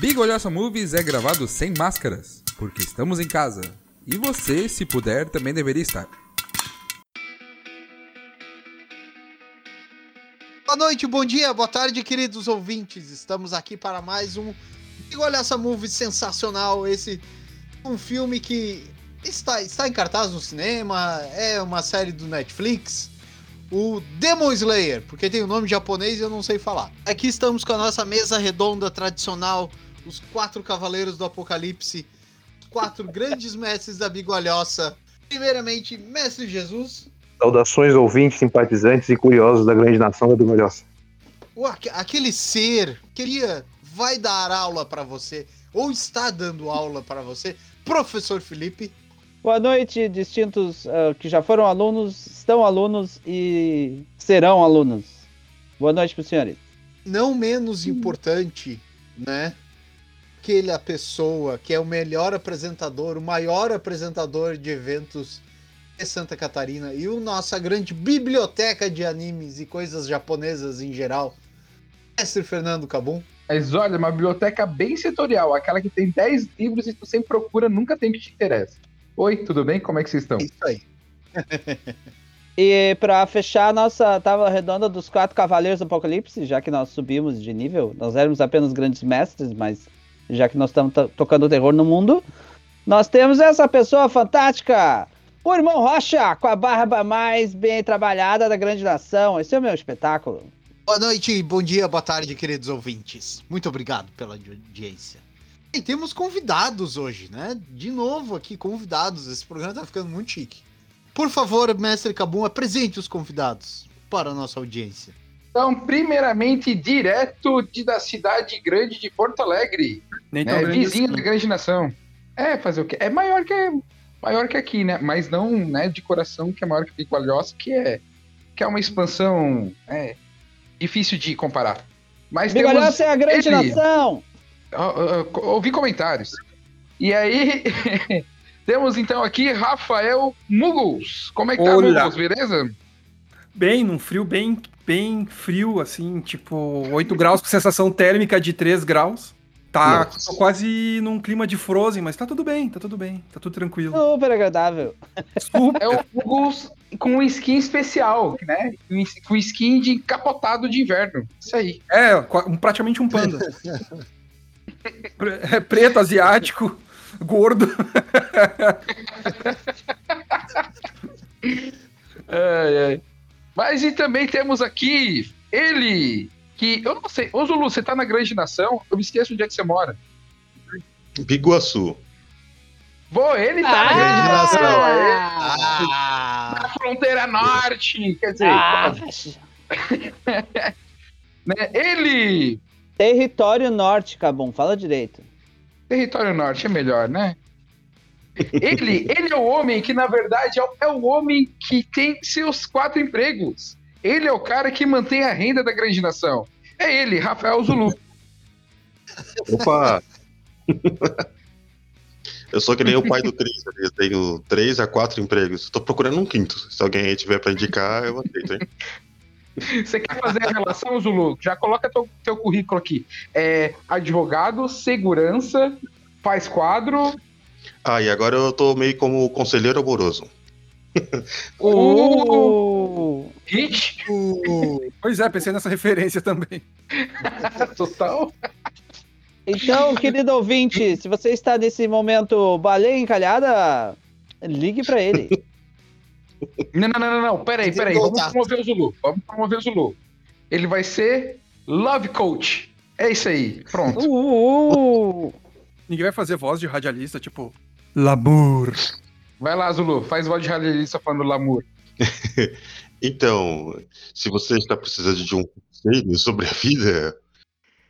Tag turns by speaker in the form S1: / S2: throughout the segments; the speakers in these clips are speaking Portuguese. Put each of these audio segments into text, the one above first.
S1: Big Olhaça Movies é gravado sem máscaras, porque estamos em casa. E você, se puder, também deveria estar.
S2: Boa noite, bom dia, boa tarde, queridos ouvintes. Estamos aqui para mais um Big Olhaça Movies sensacional. Esse um filme que está, está em cartaz no cinema, é uma série do Netflix. O Demon Slayer, porque tem o um nome japonês e eu não sei falar. Aqui estamos com a nossa mesa redonda tradicional, os quatro cavaleiros do apocalipse, os quatro grandes mestres da bigolhoça. Primeiramente, Mestre Jesus.
S3: Saudações ouvintes, simpatizantes e curiosos da grande nação da bigolhoça.
S2: Aquele ser queria vai dar aula para você ou está dando aula para você, professor Felipe.
S4: Boa noite, distintos uh, que já foram alunos, estão alunos e serão alunos. Boa noite para os senhores.
S2: Não menos importante, né? Aquela pessoa que é o melhor apresentador, o maior apresentador de eventos de Santa Catarina e o nossa grande biblioteca de animes e coisas japonesas em geral, mestre Fernando Cabum.
S5: Mas olha, uma biblioteca bem setorial, aquela que tem 10 livros e tu sempre procura, nunca tem o que te interessa. Oi, tudo bem? Como é que vocês estão?
S2: Isso aí.
S4: e para fechar a nossa tábua redonda dos quatro cavaleiros do Apocalipse, já que nós subimos de nível, nós éramos apenas grandes mestres, mas já que nós estamos tocando terror no mundo, nós temos essa pessoa fantástica, o irmão Rocha, com a barba mais bem trabalhada da grande nação. Esse é o meu espetáculo.
S2: Boa noite, bom dia, boa tarde, queridos ouvintes. Muito obrigado pela audiência. E temos convidados hoje, né? De novo aqui, convidados. Esse programa tá ficando muito chique. Por favor, mestre Cabum, apresente os convidados para a nossa audiência.
S5: Então, primeiramente, direto de, da cidade grande de Porto Alegre. Nem tão é, vizinha assim. da grande nação. É, fazer o quê? É maior que, maior que aqui, né? Mas não né, de coração, que é maior que Piqualhosa, que é, que é uma expansão é, difícil de comparar.
S4: Mas Piqualhosa é a grande ele... nação!
S5: ouvi comentários. E aí, temos então aqui Rafael Muggles. Como é que tá, Olá. Muggles? Beleza?
S6: Bem, num frio bem, bem frio, assim, tipo 8 graus com sensação térmica de 3 graus. Tá quase num clima de Frozen, mas tá tudo bem, tá tudo bem, tá tudo tranquilo.
S4: Super agradável.
S5: Super. É o Muggles com um skin especial, né? Com skin de capotado de inverno. Isso aí.
S6: É, praticamente um panda. É preto, asiático, gordo.
S5: ai, ai. Mas e também temos aqui ele, que eu não sei. Ô Zulu, você tá na Grande Nação? Eu me esqueço onde é que você mora.
S3: Biguaçu.
S5: Pô, ele tá ah, na Grande Nação. Ah, na fronteira norte. Quer dizer. Ah, né? Ele
S4: Território Norte, Cabum, fala direito.
S5: Território Norte é melhor, né? Ele, ele é o homem que, na verdade, é o, é o homem que tem seus quatro empregos. Ele é o cara que mantém a renda da grande nação. É ele, Rafael Zulu.
S3: Opa! Eu sou que nem o pai do Cris, eu tenho três a quatro empregos. Estou procurando um quinto. Se alguém aí tiver para indicar, eu aceito, hein?
S5: Você quer fazer a relação, Zulu? Já coloca teu, teu currículo aqui. É, advogado, segurança, faz quadro.
S3: Ah, e agora eu tô meio como conselheiro amoroso.
S6: Uh! Hit! Uh! Pois é, pensei nessa referência também.
S5: Total.
S4: Então, querido ouvinte, se você está nesse momento baleia encalhada, ligue para ele.
S5: Não, não, não, não, não. Peraí, peraí. Vamos promover o Zulu. Vamos promover o Zulu. Ele vai ser Love Coach. É isso aí. Pronto.
S6: Uh, uh. Ninguém vai fazer voz de radialista, tipo, Lamour.
S5: Vai lá, Zulu. Faz voz de radialista falando Lamour.
S3: então, se você está precisando de um conselho sobre a vida,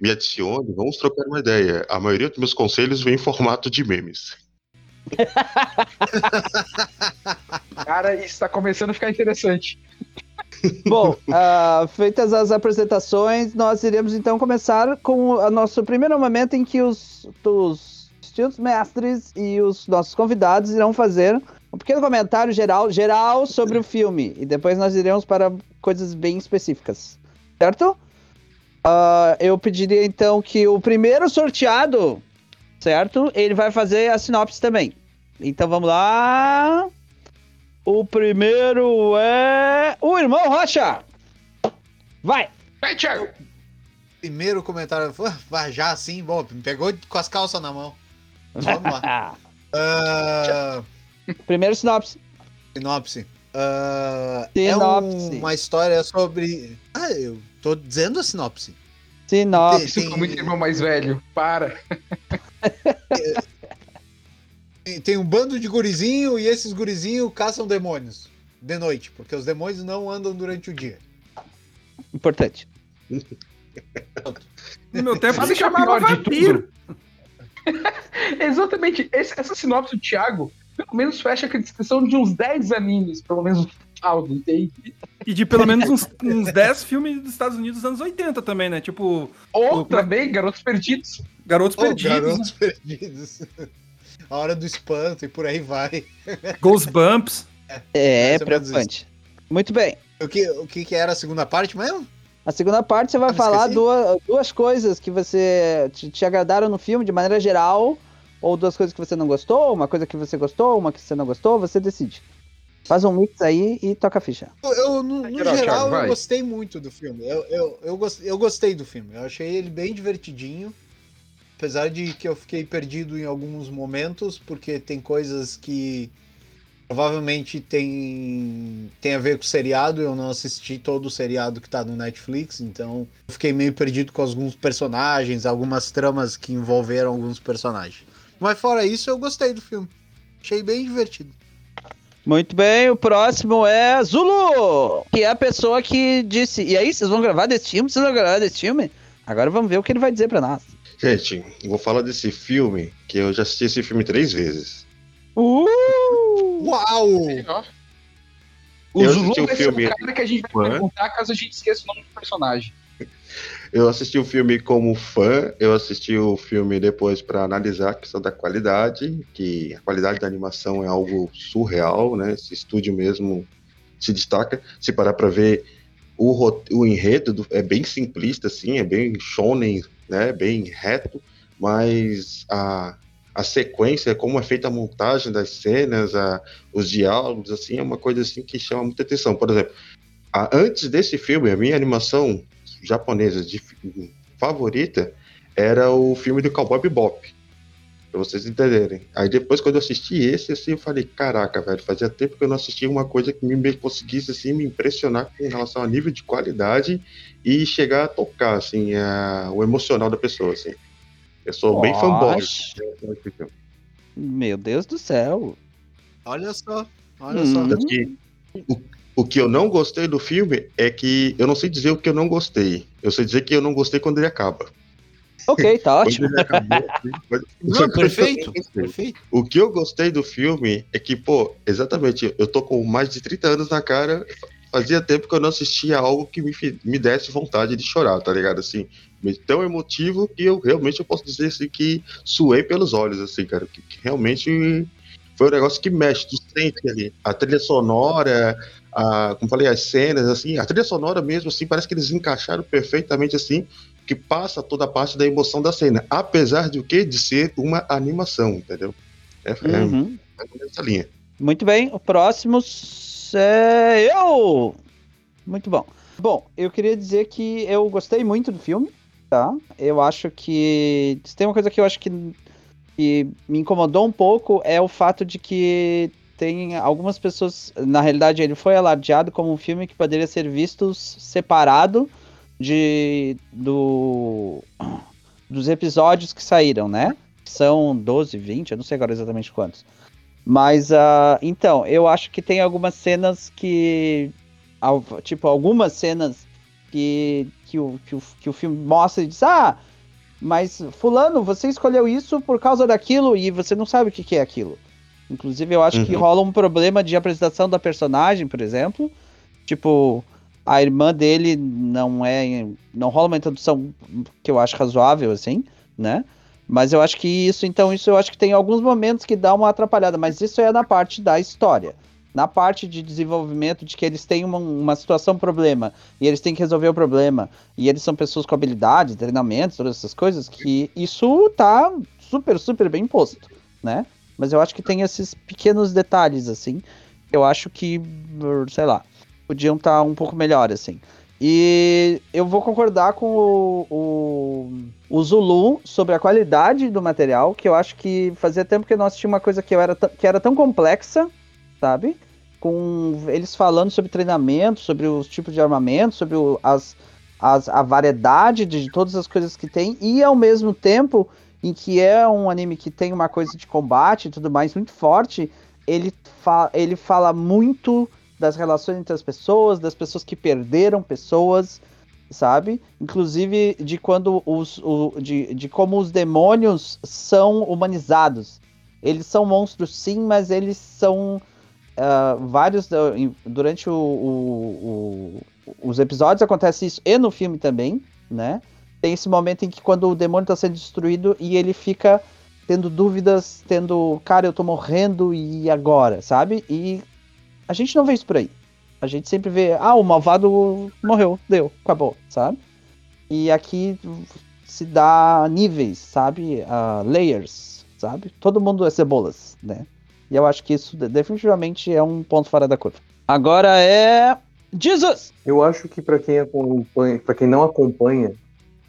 S3: me adicione, vamos trocar uma ideia. A maioria dos meus conselhos vem em formato de memes.
S5: Cara, isso tá começando a ficar interessante.
S4: Bom, uh, feitas as apresentações, nós iremos então começar com o nosso primeiro momento em que os, os distintos mestres e os nossos convidados irão fazer um pequeno comentário geral, geral sobre o filme. E depois nós iremos para coisas bem específicas. Certo? Uh, eu pediria então que o primeiro sorteado, certo? Ele vai fazer a sinopse também. Então vamos lá. O primeiro é o irmão Rocha. Vai.
S5: Vai, Thiago.
S2: Primeiro comentário, vai já assim, bom, me pegou com as calças na mão. Vamos lá. uh...
S4: Primeiro sinopse.
S2: Sinopse. Uh, sinopse. É uma história sobre. Ah, eu tô dizendo a sinopse.
S4: Sinopse.
S5: Tem, tem... muito irmão mais velho. Para.
S2: tem, tem um bando de gurizinho e esses gurizinhos caçam demônios de noite, porque os demônios não andam durante o dia.
S4: Importante.
S6: No meu tempo se chamava vampiro.
S5: Exatamente. Esse, essa sinopse do Thiago pelo menos fecha a descrição de uns 10 animes, pelo menos algo, entende?
S6: E de pelo menos uns, uns 10 filmes dos Estados Unidos dos anos 80 também, né? Tipo.
S5: Ou também, Garotos Perdidos.
S6: Garotos oh, Perdidos.
S2: Garotos né? Perdidos. A hora do espanto e por aí vai.
S6: Bumps.
S4: É, é preocupante. Muito bem.
S2: O que, o que, que era a segunda parte mesmo?
S4: A segunda parte você vai ah, falar duas, duas coisas que você te, te agradaram no filme de maneira geral ou duas coisas que você não gostou, uma coisa que você gostou, uma que você não gostou, você decide. Faz um mix aí e toca a ficha.
S2: Eu, eu no, no geral, Thiago, eu gostei muito do filme. Eu, eu, eu, gostei, eu gostei do filme. Eu achei ele bem divertidinho. Apesar de que eu fiquei perdido em alguns momentos, porque tem coisas que provavelmente tem, tem a ver com o seriado. Eu não assisti todo o seriado que tá no Netflix, então eu fiquei meio perdido com alguns personagens, algumas tramas que envolveram alguns personagens. Mas fora isso, eu gostei do filme. Achei bem divertido.
S4: Muito bem, o próximo é Zulu, que é a pessoa que disse. E aí, vocês vão gravar desse filme? Vocês vão gravar desse filme? Agora vamos ver o que ele vai dizer pra nós.
S3: Gente, vou falar desse filme, que eu já assisti esse filme três vezes.
S4: Uh!
S2: Uau!
S5: O eu Zulu vai filme... ser o cara que a gente vai perguntar caso a gente esqueça o nome do personagem.
S3: Eu assisti o filme como fã, eu assisti o filme depois para analisar a questão da qualidade, que a qualidade da animação é algo surreal, né? Esse estúdio mesmo se destaca. Se parar para ver o, o enredo do, é bem simplista, assim, é bem shonen, né? Bem reto, mas a, a sequência, como é feita a montagem das cenas, a, os diálogos, assim, é uma coisa assim que chama muita atenção. Por exemplo, a, antes desse filme, a minha animação japonesa de, favorita era o filme do Cowboy Bebop. Pra vocês entenderem. Aí depois, quando eu assisti esse, assim, eu falei, caraca, velho, fazia tempo que eu não assistia uma coisa que me conseguisse, assim, me impressionar com relação ao nível de qualidade e chegar a tocar, assim, a, o emocional da pessoa, assim. Eu sou Nossa. bem fanboy.
S4: Meu Deus do céu.
S2: Olha só, olha hum. só.
S3: Que, o, o que eu não gostei do filme é que eu não sei dizer o que eu não gostei. Eu sei dizer que eu não gostei quando ele acaba.
S4: Ok, tá ótimo.
S2: Acabou, não, perfeito, perfeito.
S3: O que eu gostei do filme é que, pô, exatamente, eu tô com mais de 30 anos na cara. Fazia tempo que eu não assistia algo que me, me desse vontade de chorar, tá ligado? Assim, tão emotivo que eu realmente eu posso dizer assim que suei pelos olhos, assim, cara. Que, que realmente foi um negócio que mexe, tu sente ali. A trilha sonora, a, como falei, as cenas, assim, a trilha sonora mesmo, assim, parece que eles encaixaram perfeitamente, assim, que passa toda a parte da emoção da cena, apesar de o que? De ser uma animação, entendeu? É, é uhum. é essa linha.
S4: Muito bem, o próximo é eu! Muito bom. Bom, eu queria dizer que eu gostei muito do filme, tá? Eu acho que. Tem uma coisa que eu acho que, que me incomodou um pouco é o fato de que tem algumas pessoas. Na realidade, ele foi alardeado como um filme que poderia ser visto separado de do dos episódios que saíram, né? São 12, 20, eu não sei agora exatamente quantos. Mas, uh, então, eu acho que tem algumas cenas que. Tipo, algumas cenas que, que, o, que, o, que o filme mostra e diz: Ah, mas Fulano, você escolheu isso por causa daquilo e você não sabe o que, que é aquilo. Inclusive, eu acho uhum. que rola um problema de apresentação da personagem, por exemplo. Tipo, a irmã dele não é. Não rola uma introdução que eu acho razoável, assim, né? Mas eu acho que isso, então, isso eu acho que tem alguns momentos que dá uma atrapalhada, mas isso é na parte da história. Na parte de desenvolvimento de que eles têm uma, uma situação problema e eles têm que resolver o problema e eles são pessoas com habilidade, treinamentos, todas essas coisas, que isso tá super, super bem posto, né? Mas eu acho que tem esses pequenos detalhes, assim, eu acho que, sei lá, podiam estar tá um pouco melhor, assim. E eu vou concordar com o, o, o, Zulu sobre a qualidade do material, que eu acho que fazia tempo que eu não assistia uma coisa que, eu era, que era tão complexa, sabe? Com eles falando sobre treinamento, sobre os tipos de armamento, sobre o, as, as, a variedade de, de todas as coisas que tem, e ao mesmo tempo em que é um anime que tem uma coisa de combate e tudo mais muito forte, ele, fa ele fala muito das relações entre as pessoas, das pessoas que perderam pessoas, sabe? Inclusive de quando os. O, de, de como os demônios são humanizados. Eles são monstros, sim, mas eles são. Uh, vários. Durante o, o, os episódios acontece isso, e no filme também, né? Tem esse momento em que quando o demônio está sendo destruído e ele fica tendo dúvidas, tendo, cara, eu tô morrendo e agora, sabe? E a gente não vê isso por aí. A gente sempre vê, ah, o malvado morreu, deu, acabou, sabe? E aqui se dá níveis, sabe? Uh, layers, sabe? Todo mundo é cebolas, né? E eu acho que isso definitivamente é um ponto fora da curva. Agora é. Jesus!
S7: Eu acho que para quem acompanha, para quem não acompanha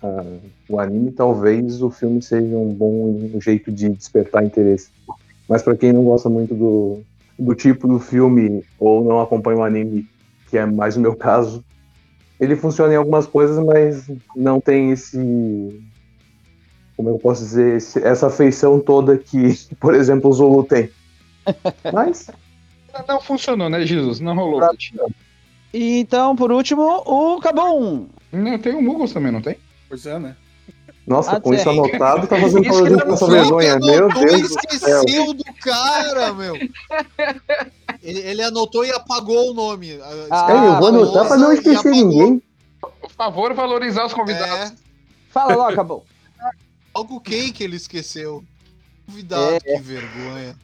S7: uh, o anime, talvez o filme seja um bom jeito de despertar interesse. Mas para quem não gosta muito do, do tipo do filme ou não acompanha o anime, que é mais o meu caso, ele funciona em algumas coisas, mas não tem esse. Como eu posso dizer? Essa feição toda que, por exemplo, o Zulu tem. Mas.
S5: Não funcionou, né, Jesus? Não rolou.
S4: Pra... Então, por último, o Cabum.
S5: Não, tem o Mugos também, não tem?
S6: Pois é, né?
S7: Nossa, com isso anotado, tá fazendo parodinha com essa vergonha. Meu Deus do céu.
S2: esqueceu do cara, meu. Ele, ele, anotou e apagou o nome.
S7: Ah, é, eu vou anotar pra não esquecer ninguém.
S5: Por favor, valorizar os convidados. É.
S4: Fala logo, acabou.
S2: Algo quem que ele esqueceu? Convidado, é. que vergonha.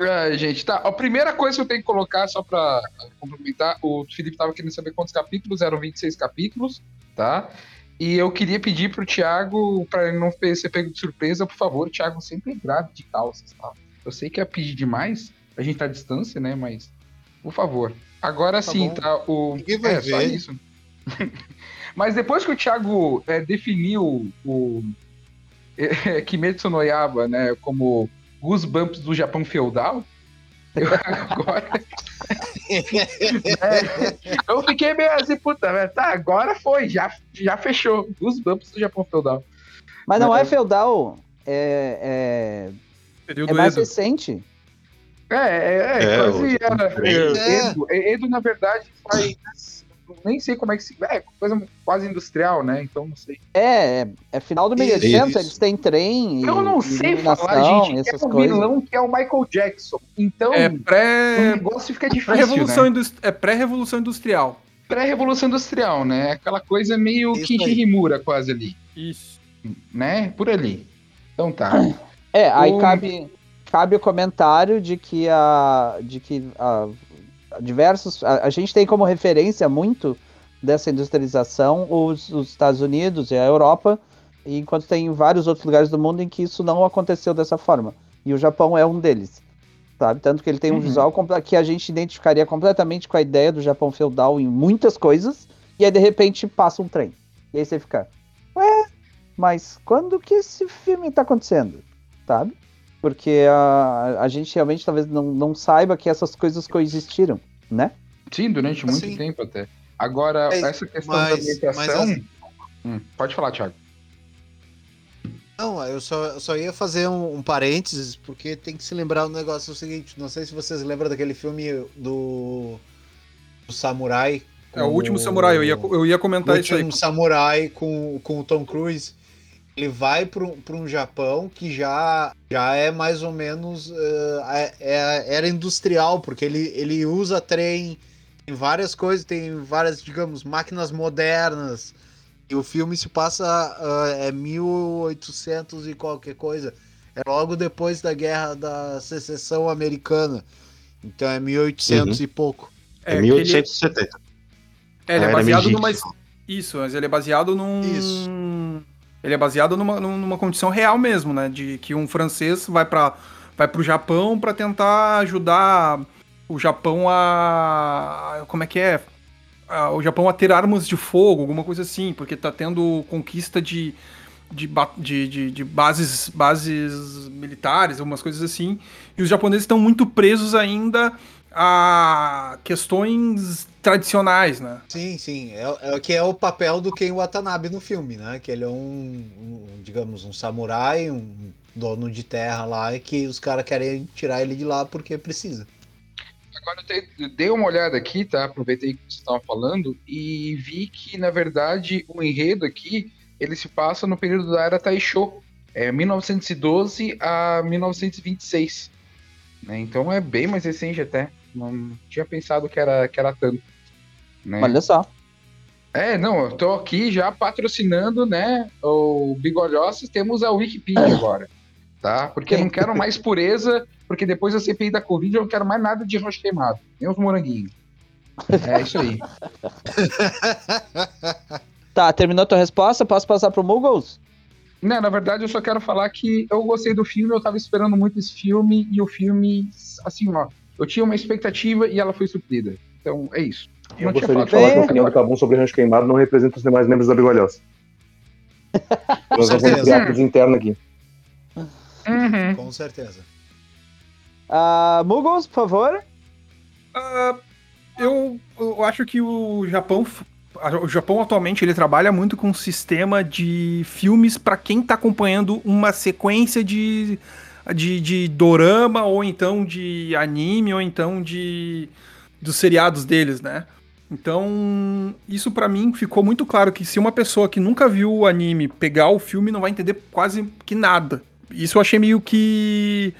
S5: É, gente, tá. A primeira coisa que eu tenho que colocar, só pra complementar, o Felipe tava querendo saber quantos capítulos, eram 26 capítulos, tá? E eu queria pedir pro Thiago, para ele não ser pego de surpresa, por favor, Thiago, sempre grave de calças, tá? Eu sei que é pedir demais, a gente tá à distância, né? Mas, por favor. Agora tá sim, bom. tá? O...
S2: Ninguém vai é, ver. Só isso.
S5: Mas depois que o Thiago é, definiu o é, Kimetsu no Yaba, né, como Goosebumps do Japão feudal, eu agora. é, eu fiquei meio assim, puta, tá, agora foi, já, já fechou. Os bumps do Japão feudal.
S4: Mas não é feudal, é. É, é mais Edo. recente.
S5: É, é, é, é quase. É. Edo, Edo, na verdade, faz nem sei como é que se. É, coisa quase industrial, né? Então não sei.
S4: É, é, é final do 1800, eles têm trem.
S5: Eu não sei falar, gente. É um vilão que é o Michael Jackson. Então,
S6: é pré...
S5: o negócio fica difícil. Pré-revolução
S6: né? indust... É pré-revolução industrial.
S5: Pré-revolução industrial, né? Aquela coisa meio Kishi Himura quase ali.
S6: Isso.
S5: Né? Por ali. Então tá.
S4: É, aí o... cabe, cabe o comentário de que a. de que a diversos. A, a, gente tem como referência muito dessa industrialização os, os, Estados Unidos e a Europa, enquanto tem vários outros lugares do mundo em que isso não aconteceu dessa forma. E o Japão é um deles. Sabe? Tanto que ele tem um uhum. visual que a gente identificaria completamente com a ideia do Japão feudal em muitas coisas, e aí de repente passa um trem. E aí você fica, ué, mas quando que esse filme tá acontecendo? Sabe? Porque a, a gente realmente talvez não, não saiba que essas coisas coexistiram, né?
S5: Sim, durante muito assim, tempo até. Agora, é, essa questão mas, da ambientação. Mas, hum, pode falar, Thiago.
S2: Não, eu só, eu só ia fazer um, um, parênteses, porque tem que se lembrar um negócio o seguinte: não sei se vocês lembram daquele filme do, do Samurai.
S6: É o último Samurai, eu ia, eu ia comentar isso aí. O
S2: último Samurai com, com o Tom Cruise ele vai para um Japão que já, já é mais ou menos uh, é, era industrial, porque ele, ele usa trem, tem várias coisas, tem várias, digamos, máquinas modernas. E o filme se passa uh, é 1800 e qualquer coisa. É logo depois da guerra da secessão americana. Então é 1800 e pouco.
S3: É,
S6: É,
S3: 1870.
S6: Ele, é, ele é baseado numa. Isso, mas ele é baseado num.
S2: Isso.
S6: Ele é baseado numa, numa condição real mesmo, né? De que um francês vai para vai pro Japão para tentar ajudar o Japão a. Como é que é? O Japão a ter armas de fogo, alguma coisa assim, porque tá tendo conquista de, de, de, de, de bases, bases militares, algumas coisas assim. E os japoneses estão muito presos ainda a questões tradicionais, né?
S2: Sim, sim. É, é que é o papel do Ken Watanabe no filme, né? Que ele é um, um, digamos, um samurai, um dono de terra lá, e que os caras querem tirar ele de lá porque precisa.
S5: Agora eu te- eu dei uma olhada aqui, tá? Aproveitei que você estava falando e vi que, na verdade, o enredo aqui, ele se passa no período da Era Taisho. É 1912 a 1926. né? Então é bem mais recente até. Não tinha pensado que era, que era tanto. Né?
S4: Olha só.
S5: É, não, eu tô aqui já patrocinando, né, o Bigolhossos, temos a Wikipedia agora, tá? Porque eu não quero mais pureza, porque depois da CPI da Covid eu não quero mais nada de rocha queimado, nem os moranguinhos. É isso aí.
S4: Tá, terminou tua resposta? Posso passar pro Muggles?
S5: Não, na verdade eu só quero falar que eu gostei do filme, eu tava esperando muito esse filme, e o filme, assim, ó, eu tinha uma expectativa e ela foi suprida. Então, é isso.
S7: Eu
S5: Não tinha
S7: gostaria de falar que a
S4: bem.
S7: opinião do Cabum sobre Rancho Queimado não representa os demais membros da Bigolhosa. Nós vamos
S2: certeza.
S7: criar interno aqui.
S5: Uhum.
S2: Com certeza.
S4: Ah, Muggles, por favor.
S6: Ah, eu, eu acho que o Japão, o Japão atualmente ele trabalha muito com um sistema de filmes para quem tá acompanhando uma sequência de, de, de dorama ou então de anime ou então de dos seriados deles, né? Então, isso pra mim ficou muito claro que se uma pessoa que nunca viu o anime pegar o filme não vai entender quase que nada. Isso eu achei meio que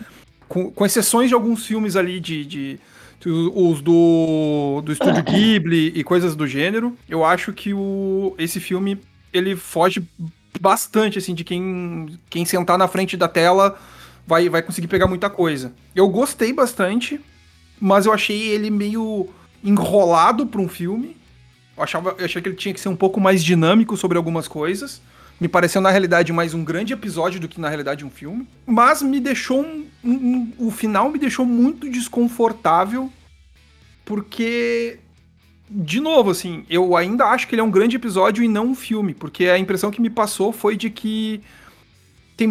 S6: com, com exceções de alguns filmes ali de, de os do, do estúdio Ghibli e coisas do gênero, eu acho que o, esse filme ele foge bastante assim de quem, quem sentar na frente da tela vai, vai conseguir pegar muita coisa. Eu gostei bastante, mas eu achei ele meio enrolado para um filme. Eu, achava, eu achei que ele tinha que ser um pouco mais dinâmico sobre algumas coisas. Me pareceu, na realidade, mais um grande episódio do que, na realidade, um filme. Mas me deixou um, um- um- O final me deixou muito desconfortável. Porque. De novo, assim, eu ainda acho que ele é um grande episódio e não um filme. Porque a impressão que me passou foi de que. Tem,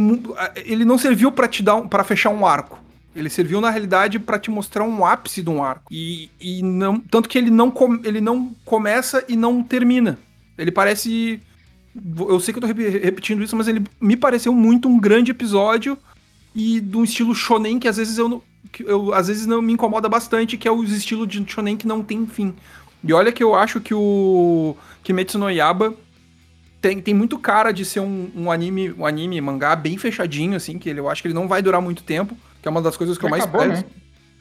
S6: ele não serviu para te dar para fechar um arco. Ele serviu, na realidade, para te mostrar um ápice de um arco. E, e não. Tanto que ele não, com- ele não começa e não termina. Ele parece. Eu sei que eu tô repetindo isso, mas ele me pareceu muito um grande episódio e de um estilo shonen que às vezes eu, que eu às vezes não me incomoda bastante, que é o estilo de shonen que não tem fim. E olha que eu acho que o Kimetsu no Yaba tem, tem muito cara de ser um, um anime, um anime mangá bem fechadinho assim, que ele, eu acho que ele não vai durar muito tempo, que é uma das coisas que eu
S5: Já
S6: mais
S5: acabou,
S6: prezo.
S5: né?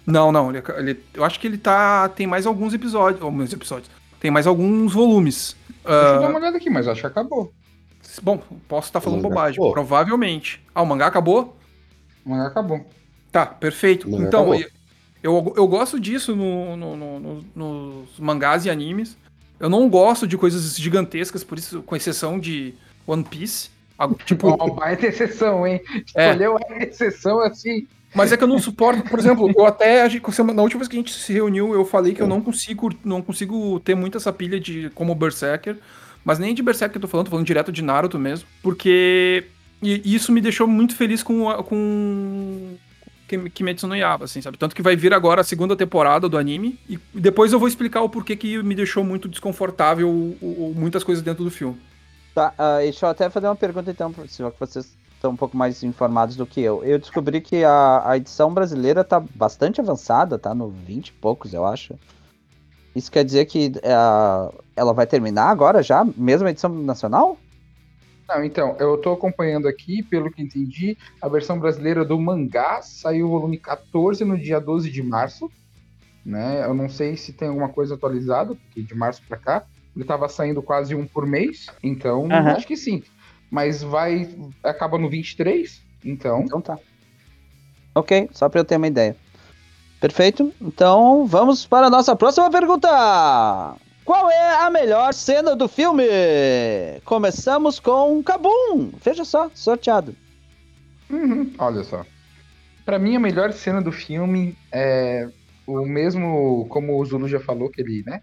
S6: Não, não, ele, ele- eu acho que ele tá tem mais alguns episódios, alguns episódios. Tem mais alguns volumes.
S5: Deixa eu
S6: Ah,
S5: dar uma olhada aqui, mas acho que acabou.
S6: Bom, posso estar falando
S3: O mangá
S6: bobagem.
S3: acabou.
S6: Provavelmente. Ah, o mangá acabou?
S5: O mangá acabou.
S6: Tá, perfeito.
S3: O mangá
S6: Então, eu, eu, eu gosto disso no, no- no- no- nos mangás e animes. Eu não gosto de coisas gigantescas, por isso, com exceção de One Piece. Tipo,
S5: Uma baita exceção, hein?
S6: É.
S5: Escolheu a exceção assim.
S6: Mas é que eu não suporto, por exemplo, eu até, na última vez que a gente se reuniu, eu falei que eu não consigo, não consigo ter muito essa pilha de como Berserker, mas nem de Berserker que eu tô falando, tô falando direto de Naruto mesmo, porque e isso me deixou muito feliz com, com Kim- Kimetsu no Yaiba, assim, sabe? Tanto que vai vir agora a segunda temporada do anime, e depois eu vou explicar o porquê que me deixou muito desconfortável muitas coisas dentro do filme.
S4: Tá, ah, deixa eu até fazer uma pergunta então, se vocês estão um pouco mais informados do que eu. Eu descobri que a, a edição brasileira tá bastante avançada, tá no 20 e poucos, eu acho. Isso quer dizer que ah, ela vai terminar agora já, mesmo a edição nacional?
S5: Não, então, eu tô acompanhando aqui, pelo que entendi, a versão brasileira do mangá saiu o volume 14 no dia 12 de março. Né? Eu não sei se tem alguma coisa atualizada, porque de março pra cá ele tava saindo quase um por mês, então
S4: Aham.
S5: acho que sim. Mas vai. acaba no 23, então.
S4: Então tá. Ok, só pra eu ter uma ideia. Perfeito. Então vamos para a nossa próxima pergunta. Qual é a melhor cena do filme? Começamos com Kabum. Veja só, sorteado.
S5: Uhum, olha só. Pra mim, a melhor cena do filme é o mesmo, como o Zulu já falou, que ele, né?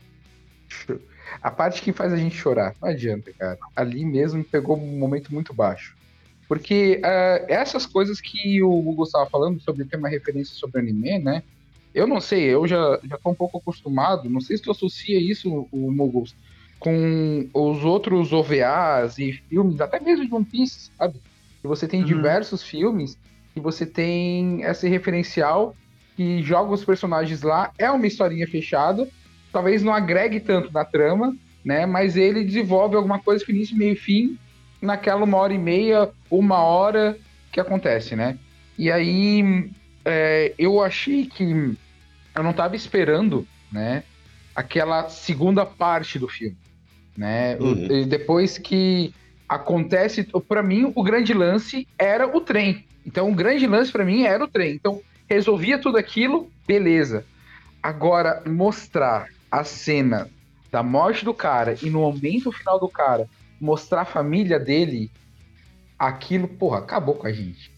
S5: A parte que faz a gente chorar. Não adianta, cara. Ali mesmo pegou um momento muito baixo. Porque uh, essas coisas que o Hugo estava falando sobre ter uma referência sobre anime, né? Eu não sei, eu já, já tô um pouco acostumado, não sei se tu associa isso, o Muggles, com os outros OVAs e filmes, até mesmo de One Piece, sabe? Que você tem uhum. diversos filmes que você tem esse referencial que joga os personagens lá, é uma historinha fechada, talvez não agregue tanto na trama, né? Mas ele desenvolve alguma coisa que início, meio e fim, naquela uma hora e meia, uma hora que acontece, né? E aí é, eu achei que eu não estava esperando, né? Aquela segunda parte do filme, né? Uhum. Depois que acontece, para mim o grande lance era o trem. Então o grande lance para mim era o trem. Então resolvia tudo aquilo, beleza. Agora mostrar a cena da morte do cara e no momento final do cara mostrar a família dele, aquilo, porra, acabou com a gente.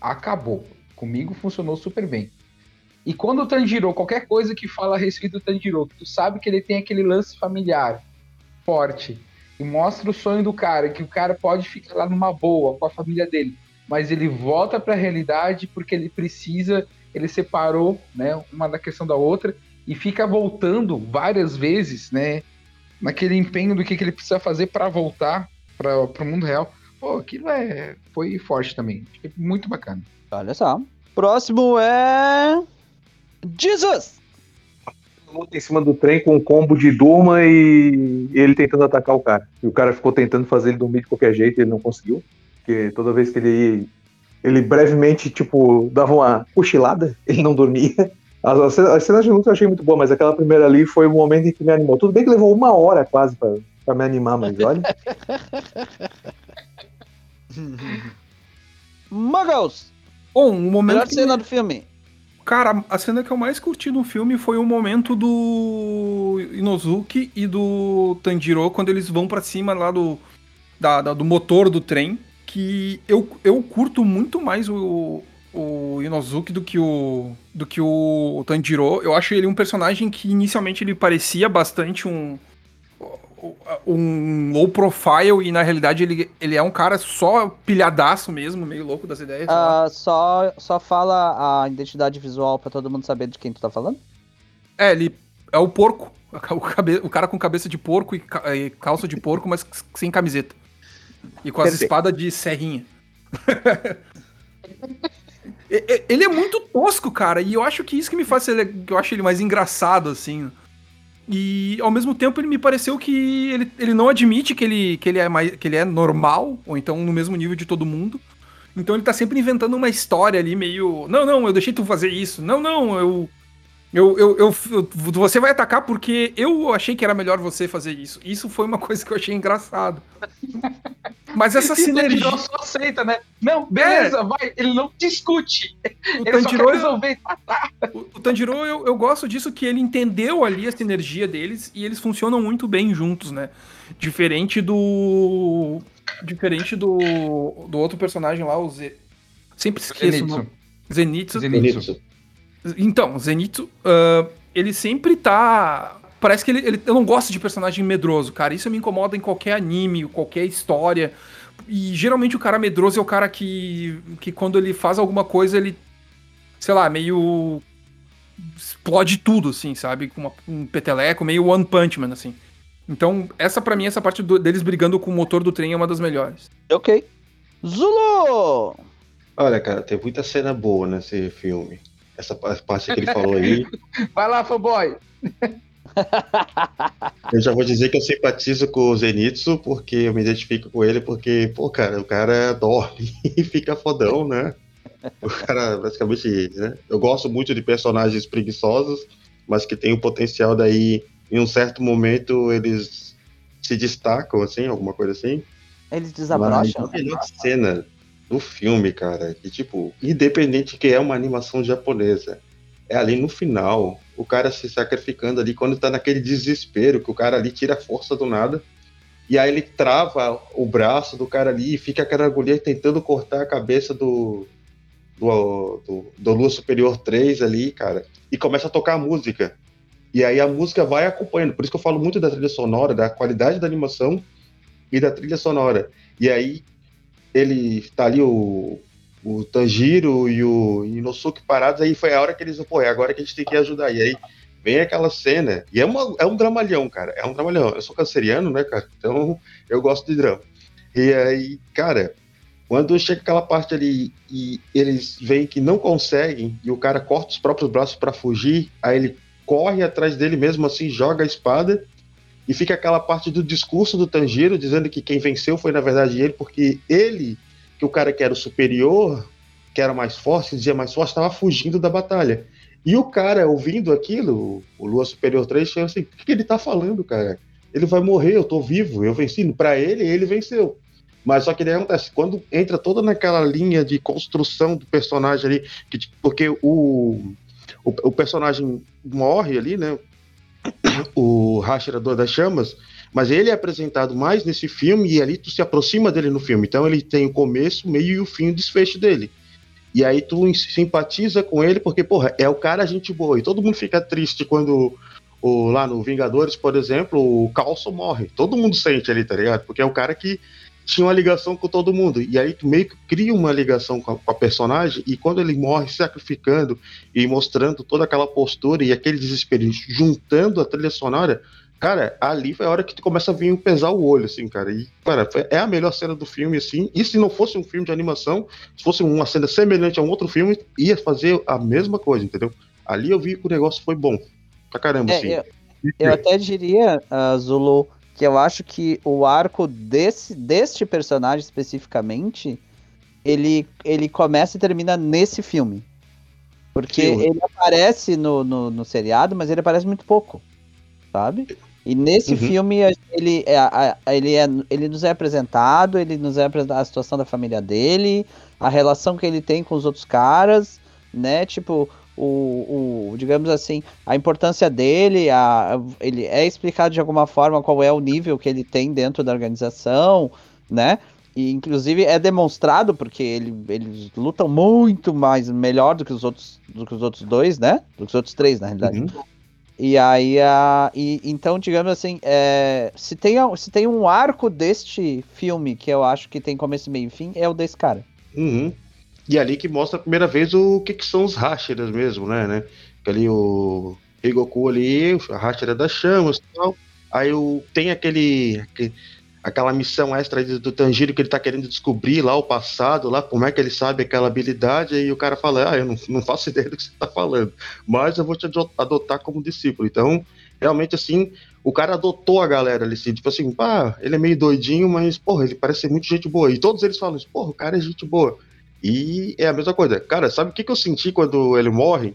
S5: Acabou. Comigo funcionou super bem. E quando o Tanjiro, qualquer coisa que fala a respeito do Tanjiro, tu sabe que ele tem aquele lance familiar forte e mostra o sonho do cara, que o cara pode ficar lá numa boa com a família dele, mas ele volta para a realidade porque ele precisa, ele separou, né, uma da questão da outra e fica voltando várias vezes, né, naquele empenho do que, que ele precisa fazer para voltar para o mundo real. Pô, aquilo é, foi forte também. Muito bacana.
S4: Olha só. Próximo é. Jesus!
S7: Em cima do trem com um combo de durma e ele tentando atacar o cara. E o cara ficou tentando fazer ele dormir de qualquer jeito e ele não conseguiu. Porque toda vez que ele ele brevemente, tipo, dava uma cochilada, ele não dormia. As, as, cenas de luta eu achei muito boa, mas aquela primeira ali foi o momento em que me animou. Tudo bem que levou uma hora quase pra, pra me animar, mas olha.
S4: Muggles!
S6: Bom, um momento.
S4: Melhor cena do filme.
S6: Cara, a cena que eu mais curti no filme foi o momento do Inozuki e do Tanjiro quando eles vão para cima lá do, da, da, do motor do trem. Que eu, eu curto muito mais o, o Inozuki do que o do que o Tanjiro. Eu acho ele um personagem que inicialmente ele parecia bastante um um low profile e na realidade ele, ele é um cara só pilhadaço mesmo, meio louco das ideias.
S4: Uh, só, só fala a identidade visual para todo mundo saber de quem tu tá falando?
S6: É, ele é o porco. O, cabe, o cara com cabeça de porco e, e, calça de porco, mas sem camiseta. E com as espadas de serrinha. Ele é muito tosco, cara, e eu acho que isso que me faz ser, eu acho ele mais engraçado, assim. E ao mesmo tempo ele me pareceu que ele, ele não admite que ele, que, ele é mais, que ele é normal, ou então no mesmo nível de todo mundo. Então ele tá sempre inventando uma história ali meio. Não, não, eu deixei tu fazer isso. Não, não, eu eu, eu, eu, você vai atacar porque eu achei que era melhor você fazer isso. Isso foi uma coisa que eu achei engraçado. Mas essa sinergia.
S5: O só aceita, né? Não, beleza, é. vai. Ele não discute.
S6: O ele Tanjiro, só resolver O, o Tanjiro, eu, eu gosto disso que ele entendeu ali a sinergia deles e eles funcionam muito bem juntos, né? Diferente do. Diferente do, do outro personagem lá, o Z. Sempre esqueço. Zenitsu. Zenitsu. Zenitsu. Então, Zenitsu, uh, ele sempre tá. Parece que ele, ele. Eu não gosto de personagem medroso, cara. Isso me incomoda em qualquer anime, qualquer história. E geralmente o cara medroso é o cara que. que quando ele faz alguma coisa, ele. Sei lá, meio. explode tudo, assim, sabe? Com uma, um peteleco, meio One Punch Man, assim. Então, essa para mim, essa parte do, deles brigando com o motor do trem é uma das melhores.
S4: Ok. Zulu!
S3: Olha, cara, tem muita cena boa nesse filme essa parte que ele falou aí.
S5: Vai lá, fanboy!
S3: Eu já vou dizer que eu simpatizo com o Zenitsu, porque eu me identifico com ele, porque, pô, cara, o cara dorme e fica fodão, né? O cara, basicamente, né? Eu gosto muito de personagens preguiçosos, mas que tem o potencial daí, em um certo momento, eles se destacam, assim, alguma coisa assim.
S4: Eles desabrocham.
S3: Mas a melhor cena do filme, cara. Que, tipo, independente que é uma animação japonesa, é ali no final, o cara se sacrificando ali, quando tá naquele desespero, que o cara ali tira a força do nada, e aí ele trava o braço do cara ali e fica aquela agulha tentando cortar a cabeça do, do, do, do Lua Superior 3 ali, cara, e começa a tocar a música. E aí a música vai acompanhando. Por isso que eu falo muito da trilha sonora, da qualidade da animação e da trilha sonora. E aí ele tá ali o, o Tanjiro e o Inosuke parados, aí foi a hora que eles, pô, é agora que a gente tem que ajudar. E aí vem aquela cena, e é, uma, é um dramalhão, cara, é um dramalhão. Eu sou canceriano, né, cara, então eu gosto de drama. E aí, cara, quando chega aquela parte ali e eles veem que não conseguem, e o cara corta os próprios braços para fugir, aí ele corre atrás dele mesmo assim, joga a espada, e fica aquela parte do discurso do Tanjiro dizendo que quem venceu foi na verdade ele, porque ele que o cara que era o superior, que era mais forte, dizia mais forte, estava fugindo da batalha. E o cara, ouvindo aquilo, o Lua Superior 3, chama assim: o que, ele tá falando, cara? Ele vai morrer, eu tô vivo, eu venci. Para ele, ele venceu. Mas só que daí acontece, quando entra toda naquela linha de construção do personagem ali, que, porque o, o, o personagem morre ali, né? O Rastreador das Chamas, mas ele é apresentado mais nesse filme e ali tu se aproxima dele no filme. Então ele tem o começo, meio e o fim, o desfecho dele. E aí tu simpatiza com ele porque, porra, é o cara gente boa. E todo mundo fica triste quando o, lá no Vingadores, por exemplo, o Calço morre. Todo mundo sente ali, tá ligado? Porque é o cara que tinha uma ligação com todo mundo. E aí tu meio que cria uma ligação com a, com a personagem, e quando ele morre sacrificando e mostrando toda aquela postura e aquele desespero, juntando a trilha sonora, Cara, ali foi a hora que tu começa a vir pesar o olho, assim, cara. E, cara, é a melhor cena do filme, assim. E se não fosse um filme de animação, se fosse uma cena semelhante a um outro filme, ia fazer a mesma coisa, entendeu? Ali eu vi que o negócio foi bom. Pra caramba, é, assim.
S4: Eu, eu até diria, uh, Zulu, que eu acho que o arco desse, deste personagem especificamente, ele, ele começa e termina nesse filme. Porque Sim. ele aparece no, no, no seriado, mas ele aparece muito pouco, sabe? E nesse uhum. filme ele, é, ele, é, ele nos é apresentado, ele nos é apresentado a situação da família dele, a relação que ele tem com os outros caras, né? Tipo, o, o digamos assim, a importância dele, a, ele é explicado de alguma forma qual é o nível que ele tem dentro da organização, né? E inclusive é demonstrado porque ele, eles lutam muito mais melhor do que os outros do que os outros dois, né? Do que os outros três, na realidade. Uhum. E aí, a, e, então, digamos assim, é, se, tem, se tem um arco deste filme que eu acho que tem começo, meio e fim, é o desse cara.
S3: Uhum. E ali que mostra a primeira vez o que, que são os Hashiras mesmo, né? né? Ali o Rigoku ali, a Hashira das chamas e tal. Aí o, tem aquele, aquele aquela missão extra do Tanjiro que ele tá querendo descobrir lá o passado, lá como é que ele sabe aquela habilidade, e o cara fala, ah, eu não, não faço ideia do que você tá falando, mas eu vou te adotar como discípulo. Então, realmente, assim, o cara adotou a galera ali, assim, tipo assim, pá, ele é meio doidinho, mas, porra, ele parece ser muito gente boa. E todos eles falam isso, porra, o cara é gente boa. E é a mesma coisa. Cara, sabe o que, que eu senti quando ele morre?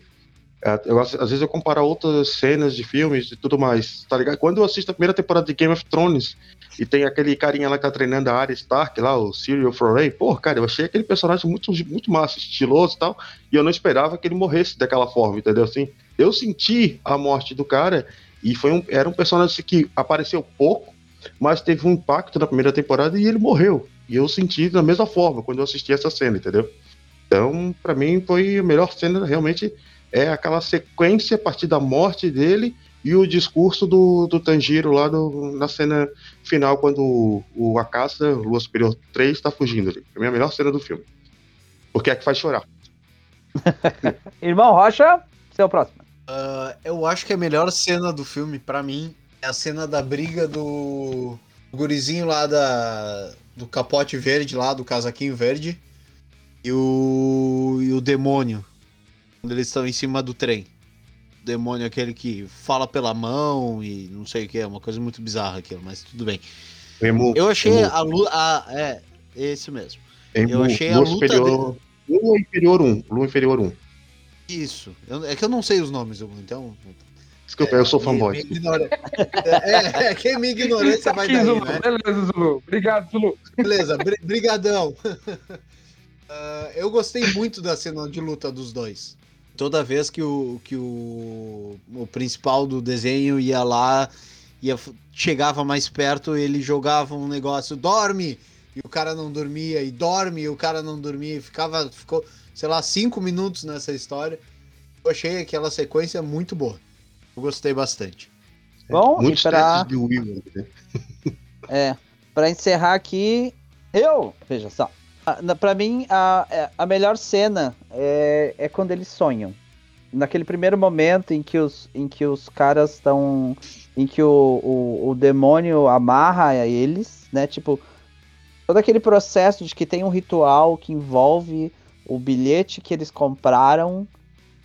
S3: É, eu, às vezes eu comparo outras cenas de filmes e tudo mais, tá ligado? Quando eu assisto a primeira temporada de Game of Thrones e tem aquele carinha lá que tá treinando a Arya Stark lá, o Cyril Foray, pô, cara, eu achei aquele personagem muito, muito massa, estiloso e tal, e eu não esperava que ele morresse daquela forma, entendeu? Assim, eu senti a morte do cara e foi um, era um personagem que apareceu pouco, mas teve um impacto na primeira temporada e ele morreu. E eu senti da mesma forma quando eu assisti essa cena, entendeu? Então, para mim, foi a melhor cena realmente é aquela sequência a partir da morte dele e o discurso do, do Tanjiro lá do, na cena final, quando o, o Akasa, Lua Superior 3, está fugindo ali. É a melhor cena do filme. Porque é que faz chorar.
S4: Irmão Rocha, seu próximo.
S2: Uh, eu acho que a melhor cena do filme, para mim, é a cena da briga do gurizinho lá da, do capote verde, lá do casaquinho verde, e o, e o demônio quando eles estão em cima do trem. O demônio é aquele que fala pela mão e não sei o que, é uma coisa muito bizarra aquilo, mas tudo bem. Emu, eu achei Emu. a luta. É, esse mesmo.
S3: Emu, eu achei a luta. Superior, dele... Lua inferior 1. Lua inferior 1.
S2: Isso. Eu, é que eu não sei os nomes, então.
S3: Desculpa, é, eu sou fanboy.
S2: é, é, quem me ignorância vai daí, Zulu. né?
S5: Beleza, Zulu. Obrigado, Zulu.
S2: Beleza, br brigadão. uh, eu gostei muito da cena de luta dos dois Toda vez que o, que o, o principal do desenho ia lá, ia, chegava mais perto, ele jogava um negócio, dorme! E o cara não dormia, e dorme, e o cara não dormia, e ficava, ficou, sei lá, cinco minutos nessa história. Eu achei aquela sequência muito boa. Eu gostei bastante.
S4: Bom,
S3: Muitos
S4: e pra...
S3: de Will, né?
S4: É, pra encerrar aqui, eu, veja só, a- pra mim a, é- a melhor cena é, é quando eles sonham. Naquele primeiro momento em que os, em que os caras estão. Em que o, o, o demônio amarra eles, né? Tipo, todo aquele processo de que tem um ritual que envolve o bilhete que eles compraram,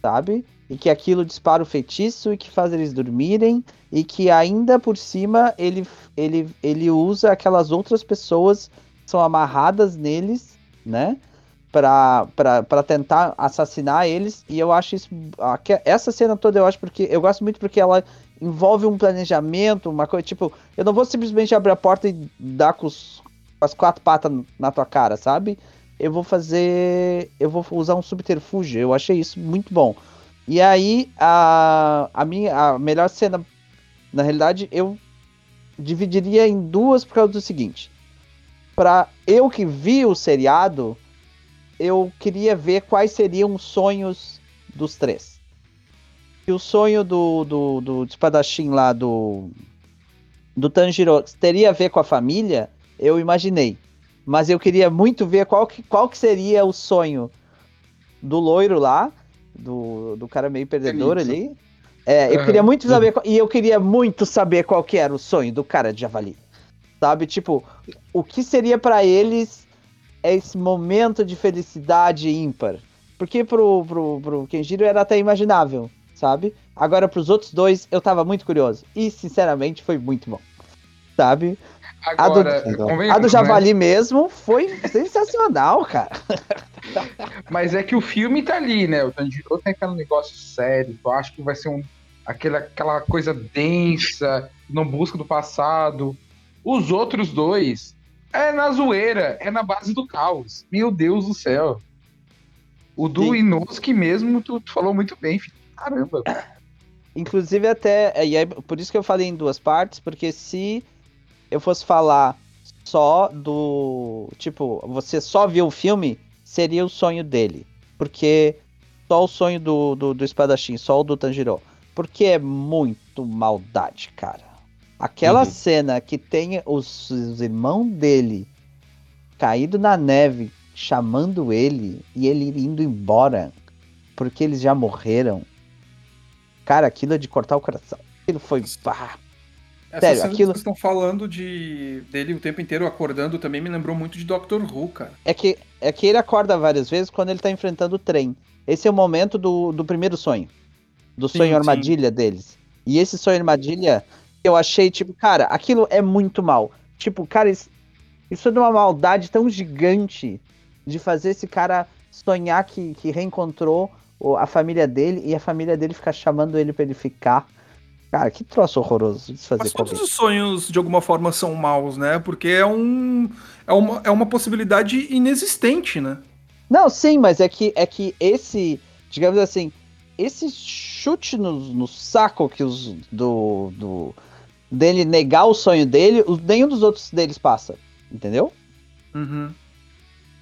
S4: sabe? E que aquilo dispara o feitiço e que faz eles dormirem e que ainda por cima ele, ele, ele usa aquelas outras pessoas que são amarradas neles, né? Pra tentar assassinar eles. E eu acho isso. Essa cena toda eu acho porque. Eu gosto muito porque ela envolve um planejamento, uma coisa. Tipo, eu não vou simplesmente abrir a porta e dar com, os- com as quatro patas na tua cara, sabe? Eu vou fazer. Eu vou usar um subterfúgio. Eu achei isso muito bom. E aí, a, a minha a melhor cena na realidade, eu dividiria em duas por causa do seguinte. Pra eu que vi o seriado, eu queria ver quais seriam os sonhos dos três. E o sonho do, do, do espadachim lá, do, do Tanjiro, teria a ver com a família, eu imaginei. Mas eu queria muito ver qual que, qual que seria o sonho do loiro lá, do, do cara meio perdedor ali. É, eu
S5: Aham.
S4: queria muito saber, qual- e eu queria muito saber qual que era o sonho do cara de javali. Sabe, tipo, o que seria pra eles esse momento de felicidade ímpar? Porque pro, pro, pro Kenjiro era até imaginável, sabe? Agora pros outros dois eu tava muito curioso. E sinceramente foi muito bom. Sabe? A do-
S5: Agora,
S3: A
S5: convenhamos,
S4: A do
S5: né?
S4: Javali mesmo foi sensacional, cara.
S5: Mas é que o filme tá ali, né? O Tanjiro tem aquele negócio sério. Tu acha que vai ser um, aquela, aquela coisa densa, não busca do passado. Os outros dois é na zoeira, é na base do caos. Meu Deus do céu. O do
S2: Sim.
S5: Inosuke mesmo, tu, tu falou muito bem, filho. Caramba.
S4: Inclusive até. E aí, por isso que eu falei em duas partes, porque se eu fosse falar só do. Tipo, você só viu o filme, seria o sonho dele. Porque só o sonho do, do, do espadachim, só o do Tanjiro. Porque é muito maldade, cara. Aquela
S3: Uhum.
S4: cena que tem os, os irmãos dele caído na neve, chamando ele e ele indo embora porque eles já morreram. Cara, aquilo é de cortar o coração. Aquilo foi. pá.
S6: Essa
S4: Sério,
S6: que
S4: aquilo-
S6: vocês estão falando de dele o tempo inteiro acordando também me lembrou muito de Doctor Who, cara.
S4: É que, é que ele acorda várias vezes quando ele tá enfrentando o trem. Esse é o momento do, do primeiro sonho. Do
S6: Sim,
S4: sonho
S6: sim.
S4: armadilha deles. E esse sonho armadilha, eu achei, tipo, cara, aquilo é muito mal. Tipo, cara, isso, isso é de uma maldade tão gigante de fazer esse cara sonhar que, que reencontrou a família dele e a família dele ficar chamando ele pra ele ficar. Cara, que troço horroroso de fazer
S6: Mas todos os sonhos, de alguma forma, são maus, né? Porque é, um, é, uma, é uma possibilidade inexistente, né?
S4: Não, sim, mas é que, é que esse, digamos assim, esse chute no, no saco que os do, do dele negar o sonho dele, nenhum dos outros deles passa, entendeu?
S6: Uhum.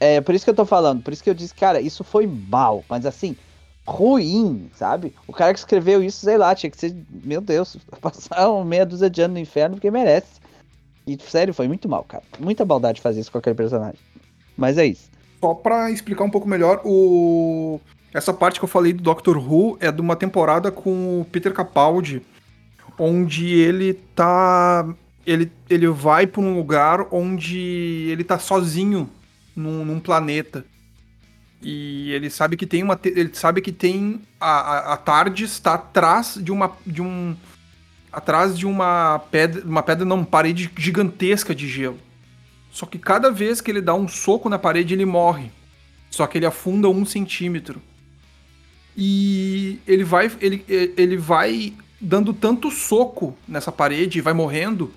S4: É por isso que eu tô falando, por isso que eu disse, cara, isso foi mal, mas assim, ruim, sabe? O cara que escreveu isso, sei lá, tinha que ser, meu Deus, passar uma meia dúzia de anos no inferno porque merece. E sério, foi muito mal, cara. Muita maldade fazer isso com aquele personagem. Mas é isso.
S6: Só pra explicar um pouco melhor, o... essa parte que eu falei do Doctor Who é de uma temporada com o Peter Capaldi, onde ele tá. Ele, ele vai pra um lugar onde ele tá sozinho num, num planeta. E ele sabe que tem uma. Ele sabe que tem. A, a, a tarde está atrás de uma. De um, atrás de uma pedra. Uma pedra, não, parede gigantesca de gelo. Só que cada vez que ele dá um soco na parede, ele morre. Só que ele afunda um centímetro. E ele vai, ele, ele vai dando tanto soco nessa parede e vai morrendo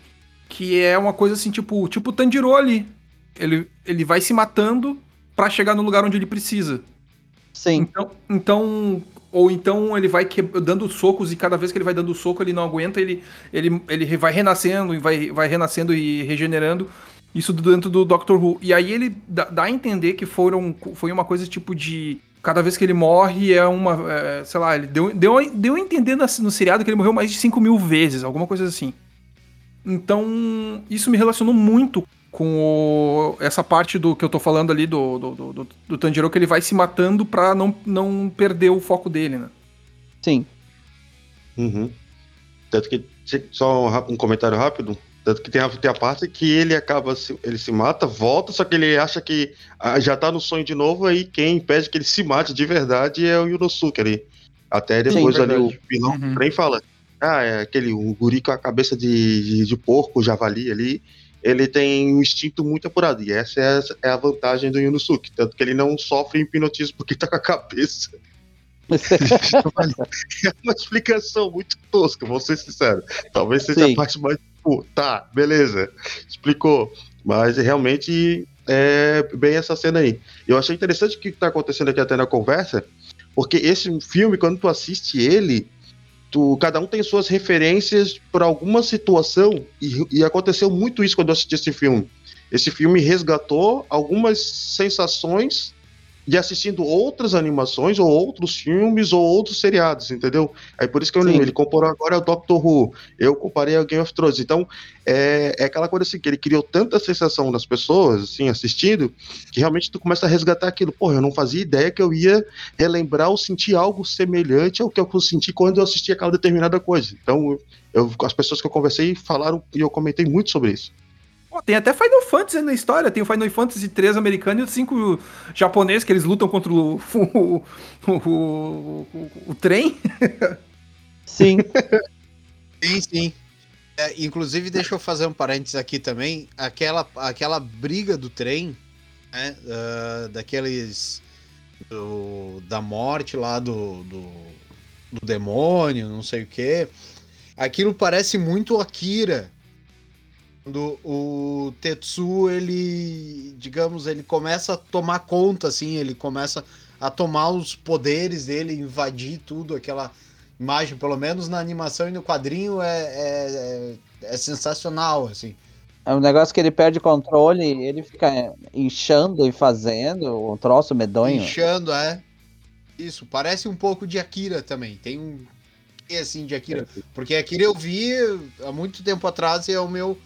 S6: que é uma coisa assim, tipo, tipo Tanjiro ali. Ele, ele vai se matando pra chegar no lugar onde ele precisa.
S4: Sim.
S6: Então, então ou então ele vai dando socos e cada vez que ele vai dando soco ele não aguenta, ele, ele, ele vai renascendo e vai, vai renascendo e regenerando. Isso dentro do Doctor Who. E aí ele dá, dá a entender que foram, foi uma coisa tipo de cada vez que ele morre é uma. É, sei lá, ele deu, deu, deu a entender no, no seriado que ele morreu mais de 5 mil vezes, alguma coisa assim. Então, isso me relacionou muito com o, essa parte do que eu tô falando ali do, do, do, do Tanjiro, que ele vai se matando pra não, não perder o foco dele, né?
S4: Sim.
S3: Uhum. Tanto que, só um, um comentário rápido, tanto que tem a, tem a parte que ele acaba, ele se mata, volta, só que ele acha que ah, já tá no sonho de novo, aí quem impede que ele se mate de verdade é o Yunosuke ali. Até depois Sim, ali o vilão uhum. trem fala, ah, é aquele o guri com a cabeça de, de, de porco, javali ali, ele tem um instinto muito apurado. E essa é a, é vantagem do Yunosuke. Tanto que ele não sofre hipnotismo porque tá com a cabeça. é uma explicação muito tosca, vou ser sincero. Talvez seja Sim. a parte mais. Pô, tá, beleza. Explicou. Mas realmente é bem essa cena aí. Eu achei interessante o que tá acontecendo aqui até na conversa, porque esse filme, quando tu assiste ele, tu, cada um tem suas referências para alguma situação, e, e aconteceu muito isso quando eu assisti esse filme. Esse filme resgatou algumas sensações de assistindo outras animações ou outros filmes ou outros seriados, entendeu? Aí por isso que eu ele comparou agora o Doctor Who, eu comparei ao Game of Thrones. Então, é, é aquela coisa assim, que ele criou tanta sensação das pessoas, assim, assistindo, que realmente tu começa a resgatar aquilo. Porra, eu não fazia ideia que eu ia relembrar ou sentir algo semelhante ao que eu senti quando eu assisti aquela determinada coisa. Então, eu, as pessoas que eu conversei falaram e eu comentei muito sobre isso.
S6: Pô, tem até Final Fantasy na história. Tem o Final Fantasy 3 americano e os 5 japoneses que eles lutam contra o, o, o, o, o trem.
S4: Sim.
S2: sim, sim. É, inclusive, deixa eu fazer um parênteses aqui também. Aquela, aquela briga do trem, né, uh, daqueles. Do, da morte lá do, do, do demônio, não sei o que. Aquilo parece muito Akira quando o Tetsu, ele, digamos, ele começa a tomar conta, assim, ele começa a tomar os poderes dele, invadir tudo, aquela imagem, pelo menos na animação e no quadrinho, é, é, é, é sensacional, assim.
S4: É um negócio que ele perde controle, ele fica inchando e fazendo, um troço medonho.
S2: Inchando, é. Isso, parece um pouco de Akira também. Tem um assim de Akira. Porque Akira eu vi há muito tempo atrás e é o meu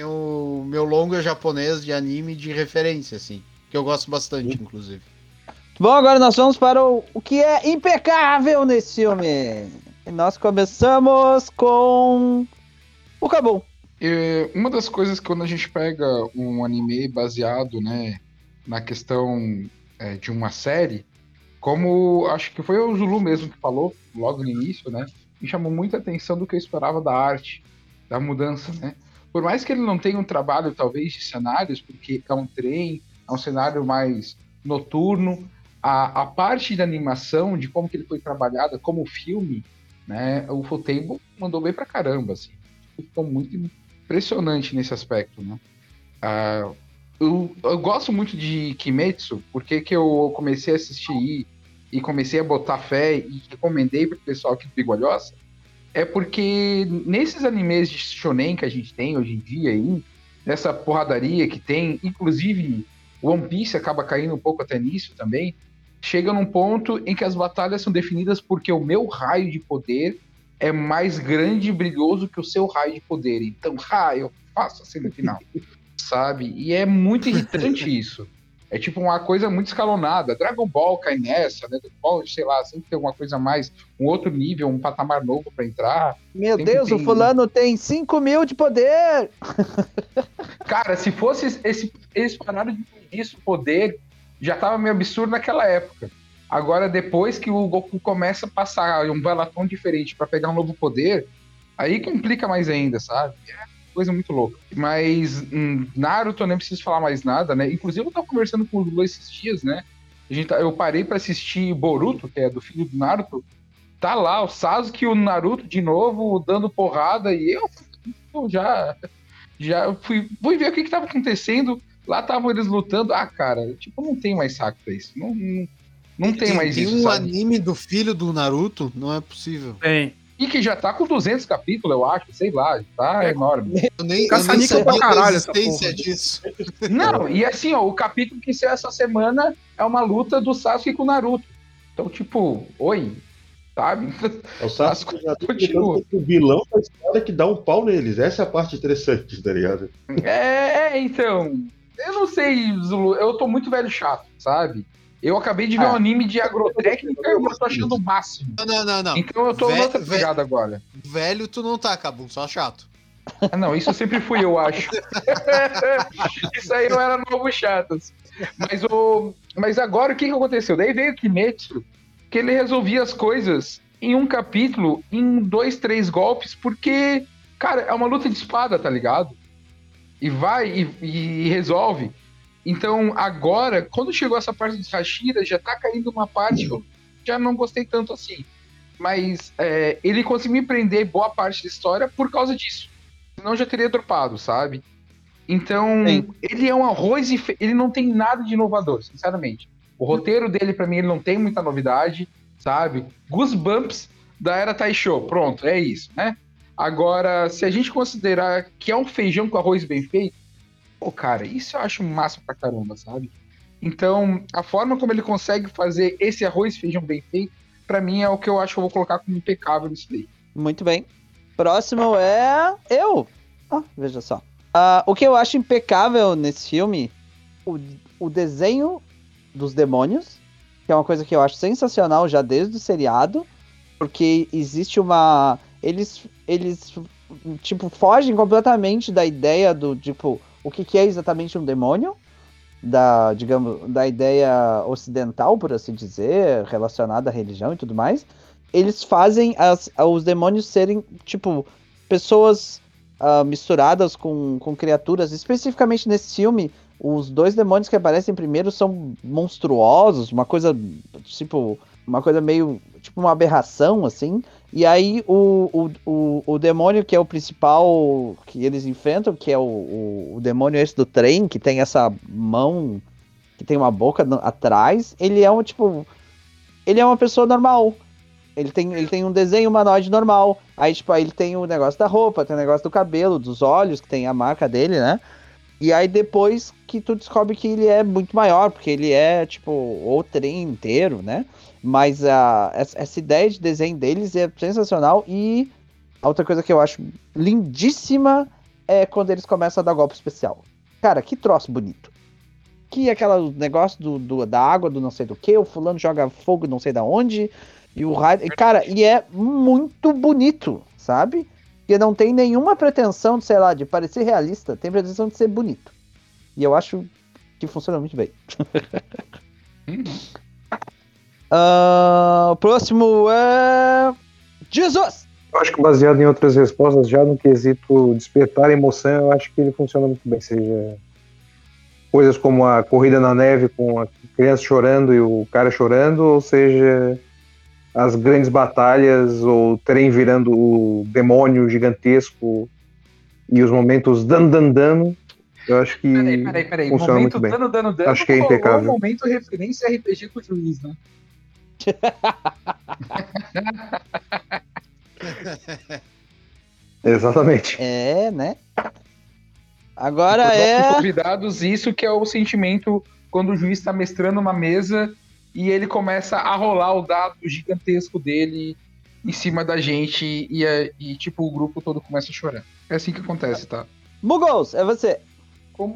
S2: meu, meu longa japonês de anime de referência, assim. Que eu gosto bastante, inclusive.
S4: Bom, agora nós vamos para o, o que é impecável nesse filme. E nós começamos com o Cabum.
S5: É, uma das coisas que quando a gente pega um anime baseado, né, na questão é, de uma série, como acho que foi o Zulu mesmo que falou logo no início, né, me chamou muita atenção do que eu esperava da arte, da mudança, né por mais que ele não tenha um trabalho, talvez, de cenários, porque é um trem, é um cenário mais noturno, a, a parte da animação, de como que ele foi trabalhado como filme, né, o Futable mandou bem pra caramba, assim. Ficou muito impressionante nesse aspecto, né. Uh, eu, eu, gosto muito de Kimetsu, porque que eu comecei a assistir e comecei a botar fé e recomendei pro pessoal do Bigolhosa, é porque nesses animes de shonen que a gente tem hoje em dia aí, nessa porradaria que tem, inclusive One Piece acaba caindo um pouco até nisso também, chega num ponto em que as batalhas são definidas porque o meu raio de poder é mais grande e brilhoso que o seu raio de poder. Então, ah, eu faço assim no final. sabe? E é muito irritante isso. É tipo uma coisa muito escalonada. Dragon Ball cai nessa, né? Dragon Ball, sei lá, sempre tem alguma coisa mais, um outro nível, um patamar novo para entrar.
S4: Meu Deus, tem... o fulano tem 5 mil de poder!
S5: Cara, se fosse esse, esse panário de isso, poder, já tava meio absurdo naquela época. Agora, depois que o Goku começa a passar um balatão diferente para pegar um novo poder, aí complica mais ainda, sabe? É coisa muito louca. Mas hum, Naruto eu nem preciso falar mais nada, né? Inclusive eu tava conversando com o Lula esses dias, né? A gente tá, eu parei para assistir Boruto, que é do filho do Naruto. Tá lá o Sasuke e o Naruto de novo dando porrada e eu, eu já já fui, fui ver o que que tava acontecendo. Lá estavam eles lutando. Ah, cara, tipo, não tem mais saco pra isso. Não, não, Não tem, mais
S2: tem
S5: isso,
S2: um
S5: sabe?
S2: anime do filho do Naruto? Não é possível.
S6: Tem.
S5: E que já tá com 200 capítulos, eu acho, sei lá, tá
S6: É.
S5: enorme.
S2: Eu nem, eu nem
S6: pra caralho essa
S2: existência
S6: porra.
S2: disso.
S5: Não, e assim, ó, o capítulo que saiu essa semana é uma luta do Sasuke com o Naruto. Então, tipo, oi, sabe?
S3: É o Sasuke já tá
S5: Continua.
S3: o vilão da história que dá um pau neles. Essa é a parte interessante, tá ligado?
S5: É, é, então, eu não sei, Zulu, eu tô muito velho chato, sabe? Eu acabei de ver
S4: Ah.
S5: um anime de agrotécnica e eu tô achando o máximo.
S2: Não, não, não, não.
S5: Então eu tô noutra
S2: vé-
S5: pegada agora.
S2: Velho tu não tá, Cabum, só chato.
S5: Ah, não, isso eu sempre fui, eu acho. isso aí eu era novo chatas. Mas, o... Mas agora o que, que aconteceu? Daí veio o Kimetsu, que ele resolvia as coisas em um capítulo, em dois, três golpes, porque, cara, é uma luta de espada, tá ligado? E vai e, e resolve. Então, agora, quando chegou essa parte dos Hashira, já tá caindo uma parte que eu já não gostei tanto assim. Mas é, ele conseguiu me prender boa parte da história por causa disso. Senão já teria dropado, sabe? Então,
S4: Sim.
S5: ele é um arroz e fe... ele não tem nada de inovador, sinceramente. O roteiro dele, pra mim, ele não tem muita novidade, sabe? Goosebumps da era Taisho, pronto, é isso, né? Agora, se a gente considerar que é um feijão com arroz bem feito, pô, cara, isso eu acho massa pra caramba, sabe? Então, a forma como ele consegue fazer esse arroz e feijão bem feito, pra mim é o que eu acho que eu vou colocar como impecável nisso daí.
S4: Muito bem. Próximo é eu. Ah, veja só. Ah, o que eu acho impecável nesse filme, o, o desenho dos demônios, que é uma coisa que eu acho sensacional já desde o seriado, porque existe uma. Eles, eles tipo, fogem completamente da ideia do, tipo, o que, que é exatamente um demônio, da, digamos, da ideia ocidental, por assim dizer, relacionada à religião e tudo mais. Eles fazem as, os demônios serem, tipo, pessoas ah, misturadas com, com criaturas. Especificamente nesse filme, os dois demônios que aparecem primeiro são monstruosos, uma coisa, tipo, uma coisa meio, tipo uma aberração, assim. E aí o, o, o, o demônio que é o principal que eles enfrentam, que é o, o, o demônio esse do trem, que tem essa mão, que tem uma boca atrás, ele é um, tipo, ele é uma pessoa normal. Ele tem, ele tem um desenho humanoide normal. Aí, tipo, aí ele tem o negócio da roupa, tem o negócio do cabelo, dos olhos, que tem a marca dele, né? E aí depois que tu descobre que ele é muito maior, porque ele é, tipo, o trem inteiro, né? Mas a, essa, ideia de desenho deles é sensacional. E a outra coisa que eu acho lindíssima é quando eles começam a dar golpe especial. Cara, que troço bonito. Que aquela negócio do, do- da água, do não sei do que, o fulano joga fogo não sei da onde, e o raio. Cara, e é muito bonito, sabe? Porque não tem nenhuma pretensão de, sei lá, de parecer realista, tem pretensão de ser bonito. E eu acho que funciona muito bem. O próximo é. Jesus!
S7: Eu acho que baseado em outras respostas, já no quesito despertar emoção, eu acho que ele funciona muito bem. Seja coisas como a corrida na neve com a criança chorando e o cara chorando, ou seja as grandes batalhas, ou o trem virando o demônio gigantesco e os momentos dan dan dan. Eu acho que
S5: Peraí, peraí, peraí.
S7: funciona
S5: Momento
S7: muito bem.
S5: dano, dano, dano.
S7: Acho que é impecável.
S5: um momento referência a RPG com o juiz, né?
S7: Exatamente.
S4: É, né? Agora é.
S5: convidados, isso que é o sentimento quando o juiz está mestrando uma mesa e ele começa a rolar o dado gigantesco dele em cima da gente e, é- e, tipo, o grupo todo começa a chorar. É assim que acontece, tá?
S4: Mugos, é você.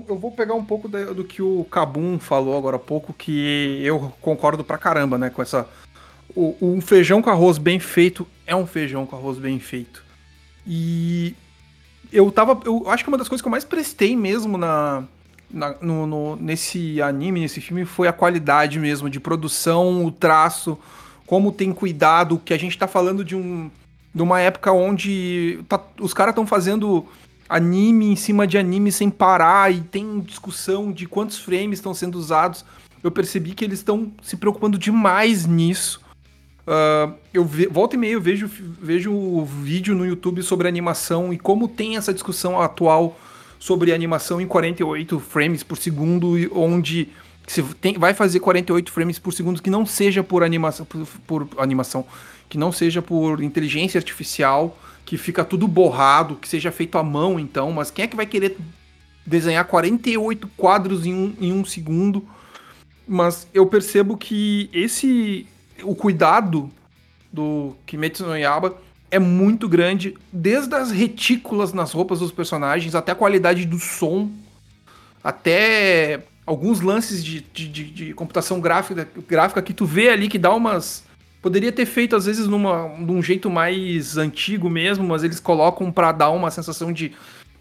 S6: Eu vou pegar um pouco do que o Kabum falou agora há pouco, que eu concordo pra caramba, né? Com essa. O, um feijão com arroz bem feito é um feijão com arroz bem feito. E eu tava. Eu acho que uma das coisas que eu mais prestei mesmo na, na- no, no- nesse anime, nesse filme, foi a qualidade mesmo de produção, o traço, como tem cuidado, que a gente tá falando de um. De uma época onde tá- os caras estão fazendo anime em cima de anime sem parar e tem discussão de quantos frames estão sendo usados. Eu percebi que eles estão se preocupando demais nisso. Ah, eu ve- volta e meia eu vejo, vejo o vídeo no YouTube sobre animação e como tem essa discussão atual sobre animação em 48 frames por segundo, onde se tem, vai fazer 48 frames por segundo que não seja por animação, por, por, animação, que não seja por inteligência artificial, que fica tudo borrado, que seja feito à mão, então. Mas quem é que vai querer desenhar 48 quadros em um, em um segundo? Mas eu percebo que esse. O cuidado do Kimetsu no Yaba é muito grande, desde as retículas nas roupas dos personagens, até a qualidade do som, até alguns lances de, de, de, de computação gráfica, gráfica que tu vê ali que dá umas. Poderia ter feito, às vezes, numa, de um jeito mais antigo mesmo, mas eles colocam para dar uma sensação de,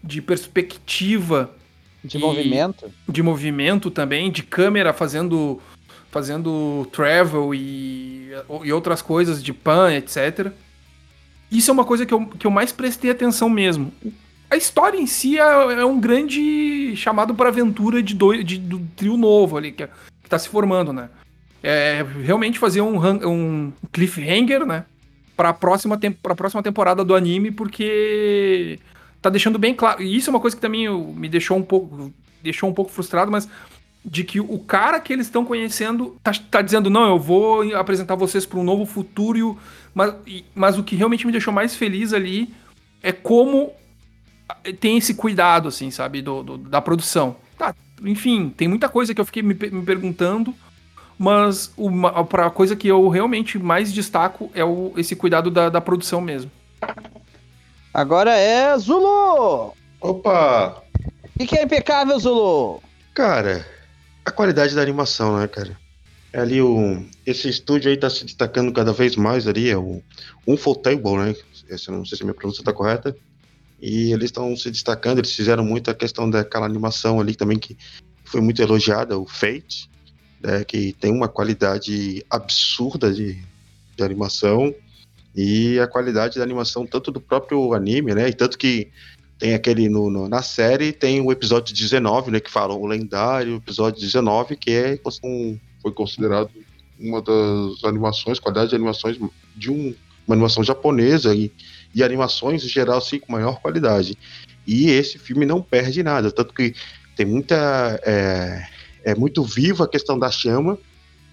S6: de perspectiva.
S4: De e, movimento.
S6: De movimento também, de câmera fazendo fazendo travel e, e outras coisas de pan, etc. Isso é uma coisa que eu, que eu mais prestei atenção mesmo. A história em si é, é um grande chamado para aventura de, do, de, do trio novo ali, que, é, que tá se formando, né? É realmente fazer um, um cliffhanger, né? Pra próxima, pra próxima temporada do anime, porque tá deixando bem claro. E isso é uma coisa que também me deixou um pouco. Deixou um pouco frustrado, mas de que o cara que eles estão conhecendo tá, tá, dizendo, não, eu vou apresentar vocês para um novo futuro, mas, mas o que realmente me deixou mais feliz ali é como tem esse cuidado, assim, sabe, do, do da produção. Tá, enfim, tem muita coisa que eu fiquei me, me perguntando, mas uma, a coisa que eu realmente mais destaco é o, esse cuidado da, da produção mesmo.
S4: Agora é Zulu!
S3: Opa!
S4: O que é impecável, Zulu?
S3: Cara, a qualidade da animação, né, cara? É ali o esse estúdio aí tá se destacando cada vez mais ali, é o Unfoldable, né? Esse, não sei se a minha pronúncia tá correta. E eles estão se destacando, eles fizeram muito a questão daquela animação ali também que foi muito elogiada, o Fate, né, que tem uma qualidade absurda de, de animação e a qualidade da animação tanto do próprio anime, né, e tanto que tem aquele no, no, na série tem o episódio 19, né, que fala o lendário episódio 19, que é um, foi considerado uma das animações, qualidade de animações de um, uma animação japonesa e, e animações em geral assim com maior qualidade. E esse filme não perde nada, tanto que tem muita é, é muito viva a questão da chama.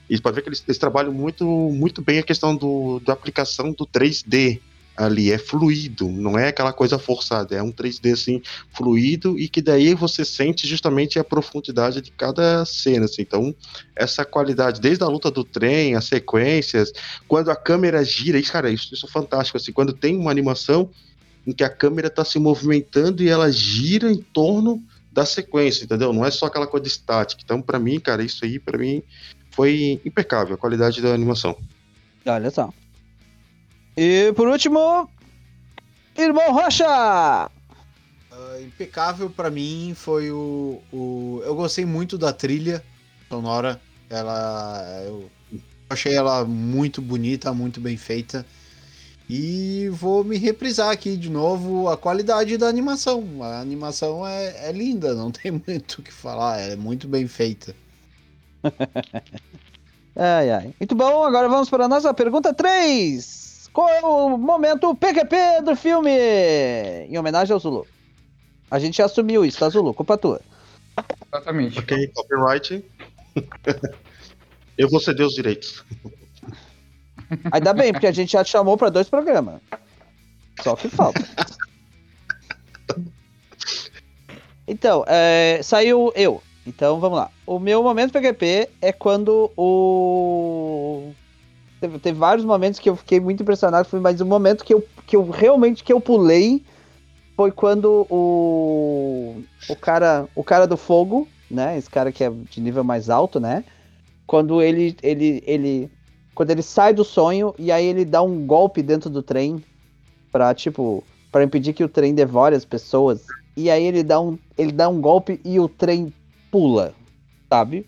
S3: E pode ver que eles, eles trabalham muito muito bem a questão do, da aplicação do 3D ali, é fluido, não é aquela coisa forçada, é um 3D assim, fluido e que daí você sente justamente a profundidade de cada cena, assim. Então, essa qualidade, desde a luta do trem, as sequências, quando a câmera gira, isso, cara, isso, isso é fantástico, assim, quando tem uma animação em que a câmera está se movimentando e ela gira em torno da sequência, entendeu? Não é só aquela coisa estática. Então, para mim, cara, isso aí, para mim, foi impecável, a qualidade da animação.
S4: Olha só. E por último, Irmão Rocha!
S2: Uh, impecável para mim foi o, o. Eu gostei muito da trilha sonora. Ela. Eu achei ela muito bonita, muito bem feita. E vou me reprisar aqui de novo a qualidade da animação. A animação é, é linda, não tem muito o que falar, é muito bem feita.
S4: ai, ai. Muito bom, agora vamos para a nossa pergunta 3. Qual é o momento PQP do filme? Em homenagem ao Zulu. A gente já assumiu isso, tá, Zulu? Culpa tua.
S5: Exatamente.
S3: Ok, copyright. Eu vou ceder os direitos.
S4: Ainda bem, porque a gente já te chamou para dois programas. Só que falta. Então, é, saiu eu. Então vamos lá. O meu momento PQP é quando o Teve, teve, vários momentos que eu fiquei muito impressionado, mais um momento que eu, que eu realmente que eu pulei foi quando o o cara, o cara do fogo, né, esse cara que é de nível mais alto, né, quando ele ele ele quando ele sai do sonho e aí ele dá um golpe dentro do trem para tipo para impedir que o trem devore as pessoas e aí ele dá um ele dá um golpe e o trem pula, sabe?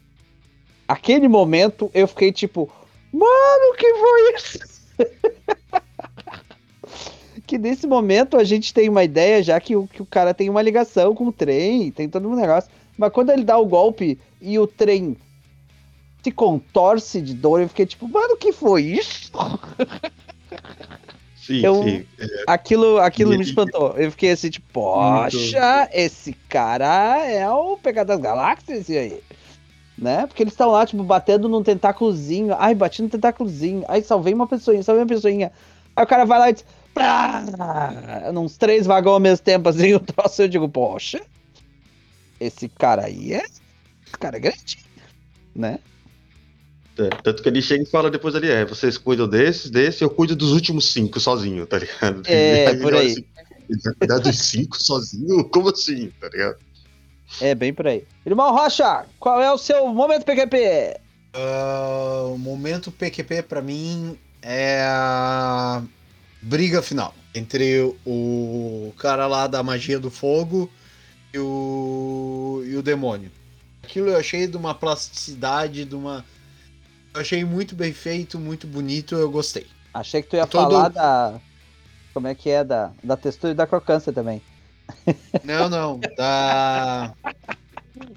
S4: Aquele momento eu fiquei tipo, Mano, que foi isso? que nesse momento a gente tem uma ideia, já que o, que o cara tem uma ligação com o trem, tem todo um negócio. Mas quando ele dá o golpe e o trem se contorce de dor, eu fiquei tipo, mano, que foi isso?
S3: Sim, eu, sim.
S4: É... Aquilo, aquilo me espantou. Eu fiquei assim, tipo, poxa, esse cara é o Pegador das Galáxias, aí? né? Porque eles estão lá, tipo, batendo num tentáculozinho. Ai, bati no tentáculozinho. Ai, salvei uma pessoinha, salvei uma pessoinha. Aí o cara vai lá e diz. Pá! Uns três vagões ao mesmo tempo, assim, o troço, eu digo, poxa, esse cara aí é. Esse cara é grande, né?
S3: É, tanto que ele chega e fala depois ali, é, vocês cuidam desses, desse, eu cuido dos últimos cinco sozinho, tá ligado?
S4: É, aí por aí.
S3: Assim, ele vai cuidar dos cinco sozinho? Como assim, tá ligado?
S4: É, bem por aí. Irmão Rocha, qual é o seu momento PQP?
S2: Uh, ah, o momento PQP para mim é a briga final entre o cara lá da magia do fogo e o, e o demônio. Aquilo eu achei de uma plasticidade, de uma. Eu achei muito bem feito, muito bonito, eu gostei.
S4: Achei que tu ia Todo... falar da. Como é que é? Da, da textura e da crocância também.
S2: Não, não. Da.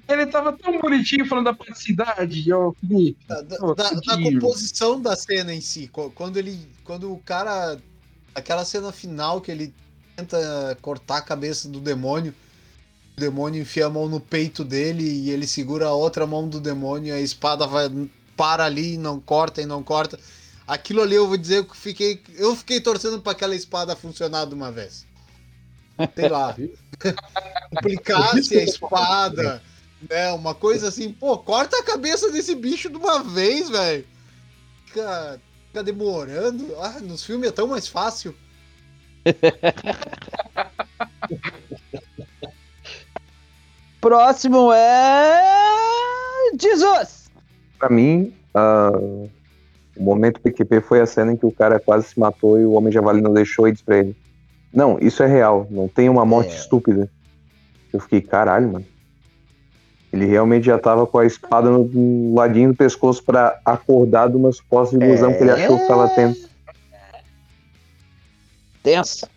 S6: Ele tava tão bonitinho falando da praticidade, ó,
S2: Felipe. Da, da, da, da, composição da cena em si. Quando ele. Quando o cara. Aquela cena final que ele tenta cortar a cabeça do demônio. O demônio enfia a mão no peito dele e ele segura a outra mão do demônio e a espada vai para ali, não corta e não corta. Aquilo ali eu vou dizer que fiquei, eu fiquei torcendo para aquela espada funcionar de uma vez sei lá, duplicasse a espada, né? Uma coisa assim, pô, corta a cabeça desse bicho de uma vez, velho. Fica, fica demorando. Ah, nos filmes é tão mais fácil.
S4: Próximo é. Jesus!
S7: Pra mim, uh, o momento PQP foi a cena em que o cara quase se matou e o Homem Javali não deixou e disse pra ele: não, isso é real. Não tem uma morte é. estúpida. Eu fiquei, caralho, mano. Ele realmente já tava com a espada no ladinho do pescoço para acordar de uma suposta ilusão é... que ele achou que tava tendo.
S4: Tenso.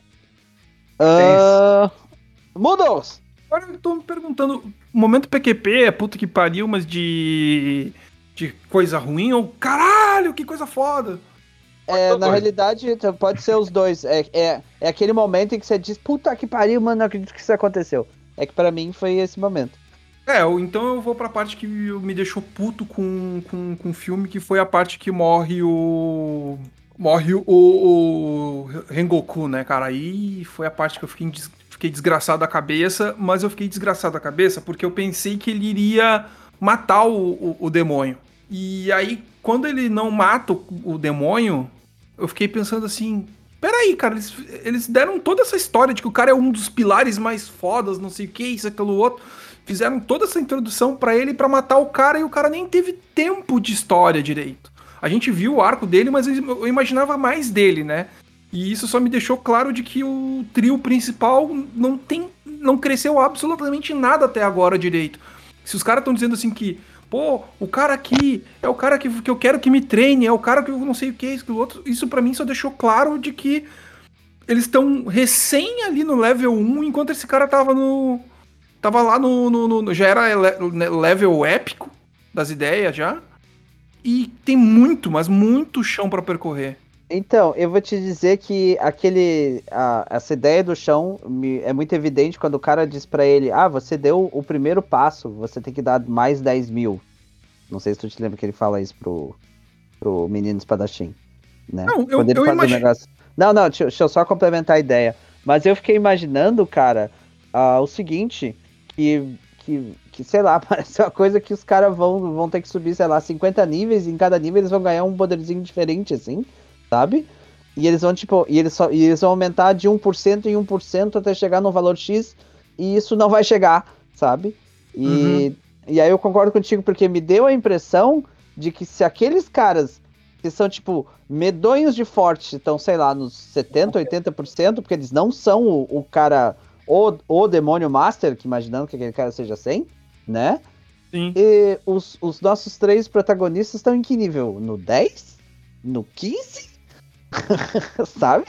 S4: Uh... Mudos!
S6: Agora eu tô me perguntando, o momento PQP é puta que pariu, mas de. De coisa ruim ou caralho, que coisa foda?
S4: É, na realidade, então, pode ser os dois. É, é, é aquele momento em que você diz, puta que pariu, mano, não acredito que isso aconteceu. É que para mim foi esse momento.
S6: É, então eu vou pra parte que me deixou puto com, com, com o filme, que foi a parte que morre o. Morre o, o, Rengoku, né, cara? Aí foi a parte que eu fiquei, des, fiquei desgraçado da cabeça, mas eu fiquei desgraçado da cabeça porque eu pensei que ele iria matar o, o, o demônio. E aí, quando ele não mata o, o demônio, eu fiquei pensando assim, peraí, cara, eles, eles deram toda essa história de que o cara é um dos pilares mais fodas, não sei o que, isso, aquilo, outro. Fizeram toda essa introdução para ele para matar o cara e o cara nem teve tempo de história direito. A gente viu o arco dele, mas eu imaginava mais dele, né? E isso só me deixou claro de que o trio principal não tem, não cresceu absolutamente nada até agora direito. Se os caras estão dizendo assim que Pô, o cara aqui é o cara que, que eu quero que me treine, é o cara que eu não sei o que, isso, que o outro. Isso para mim só deixou claro de que eles estão recém ali no level 1, enquanto esse cara tava no. Tava lá no. no, no já era level épico das ideias já. E tem muito, mas muito chão para percorrer.
S4: Então, eu vou te dizer que aquele. A, essa ideia do chão me, é muito evidente quando o cara diz para ele: Ah, você deu o primeiro passo, você tem que dar mais 10 mil. Não sei se tu te lembra que ele fala isso pro, pro menino espadachim. Né?
S6: Não, eu, quando ele
S4: eu
S6: faz imagino... um negócio.
S4: Não, não, deixa, deixa, eu só complementar a ideia. Mas eu fiquei imaginando, cara, uh, o seguinte: que, que, que, sei lá, parece uma coisa que os caras vão, vão ter que subir, sei lá, 50 níveis, e em cada nível eles vão ganhar um poderzinho diferente, assim sabe? E eles vão, tipo, e eles, só, e eles vão aumentar de 1% em 1% até chegar no valor X, e isso não vai chegar, sabe? E, uhum. e aí eu concordo contigo, porque me deu a impressão de que se aqueles caras que são, tipo, medonhos de forte, estão, sei lá, nos 70%, 80%, porque eles não são o, o cara, o, o demônio master, que imaginando que aquele cara seja 100, né?
S6: Sim.
S4: E os, os nossos três protagonistas estão em que nível? No 10? No 15? Sabe?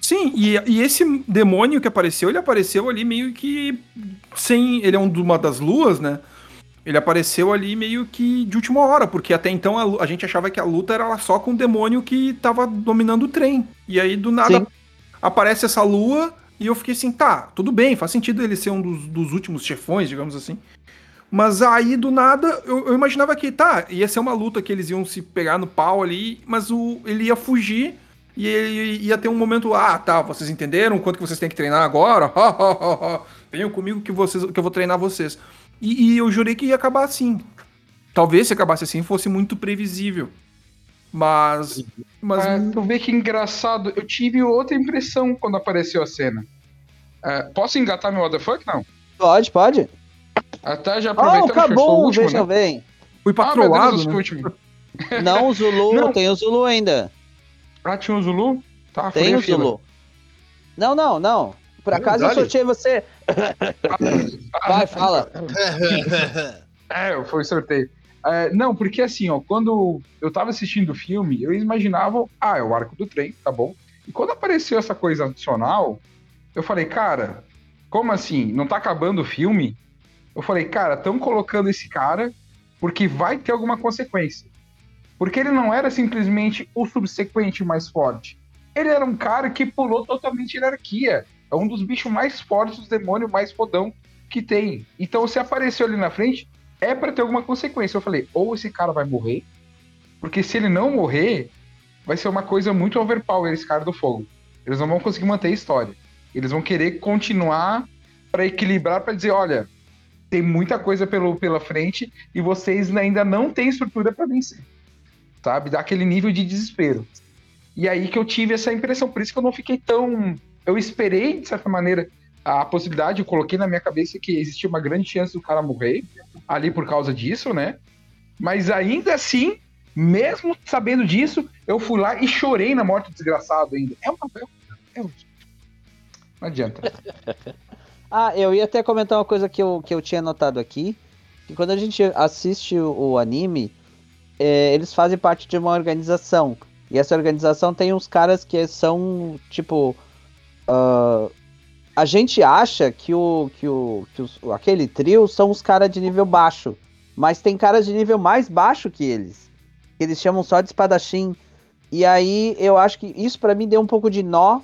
S6: Sim, e, e, esse demônio que apareceu, ele apareceu ali meio que sem. Ele é um uma das luas, né? Ele apareceu ali meio que de última hora, porque até então a, a gente achava que a luta era só com o demônio que tava dominando o trem. E aí do nada Sim. aparece essa lua e eu fiquei assim, tá, tudo bem, faz sentido ele ser um dos, dos últimos chefões, digamos assim. Mas aí, do nada, eu, eu, imaginava que, tá, ia ser uma luta que eles iam se pegar no pau ali, mas o, ele ia fugir e ele ia ter um momento, ah, tá, vocês entenderam quanto que vocês têm que treinar agora? Venham comigo que, vocês, que eu vou treinar vocês. E, e, eu jurei que ia acabar assim. Talvez se acabasse assim fosse muito previsível. Mas. mas...
S5: É, tu vê que engraçado. Eu tive outra impressão quando apareceu a cena. É, posso engatar meu fuck? Não.
S4: Pode, pode.
S5: Até já aproveitando
S4: oh, acabou, o último, veja né? bem.
S6: Fui patrolado, ah,
S4: né? Não, o Zulu, não. tem o Zulu ainda.
S5: Ah, tinha o Zulu?
S4: Tá, tem o Zulu. Não, não, não. Por acaso eu sorteei você. Vai, fala.
S5: é, foi sorteio. É, não, porque assim, ó, quando eu tava assistindo o filme, eu imaginava, ah, é o arco do trem, tá bom. E quando apareceu essa coisa adicional, eu falei, cara, como assim? Não tá acabando o filme? Eu falei, cara, estão colocando esse cara porque vai ter alguma consequência. Porque ele não era simplesmente o subsequente mais forte. Ele era um cara que pulou totalmente hierarquia. É um dos bichos mais fortes, os demônios mais fodão que tem. Então, se apareceu ali na frente, é para ter alguma consequência. Eu falei, ou esse cara vai morrer, porque se ele não morrer, vai ser uma coisa muito overpower esse cara do fogo. Eles não vão conseguir manter a história. Eles vão querer continuar para equilibrar, para dizer, olha, tem muita coisa pelo, pela frente e vocês ainda não têm estrutura para vencer. Sabe? Dá aquele nível de desespero. E aí que eu tive essa impressão, por isso que eu não fiquei tão. Eu esperei, de certa maneira, a possibilidade, eu coloquei na minha cabeça que existia uma grande chance do cara morrer ali por causa disso, né? Mas ainda assim, mesmo sabendo disso, eu fui lá e chorei na morte do desgraçado ainda. É uma. É, não adianta.
S4: ah, eu ia até comentar uma coisa que eu, que eu tinha notado aqui. Que quando a gente assiste o, o anime, é, eles fazem parte de uma organização. E essa organização tem uns caras que são, tipo. Uh, a gente acha que, o, que, o, que os, aquele trio são os caras de nível baixo. Mas tem caras de nível mais baixo que eles. Que eles chamam só de espadachim. E aí eu acho que isso para mim deu um pouco de nó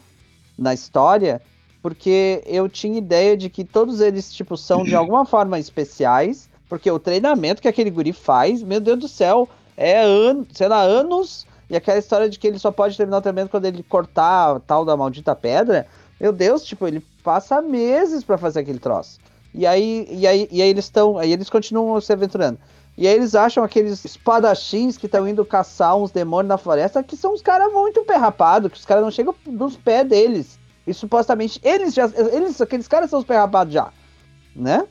S4: na história. Porque eu tinha ideia de que todos eles, tipo, são de alguma forma especiais. Porque o treinamento que aquele guri faz, meu Deus do céu, é an sei lá, anos. E aquela história de que ele só pode terminar o treinamento quando ele cortar tal da maldita pedra. Meu Deus, tipo, ele passa meses para fazer aquele troço. E aí, e aí, e aí eles estão, aí eles continuam se aventurando. E aí eles acham aqueles espadachins que estão indo caçar uns demônios na floresta, que são uns caras muito perrapados, que os caras não chegam nos pés deles. E supostamente eles já, eles, aqueles caras são os perrapados já, né?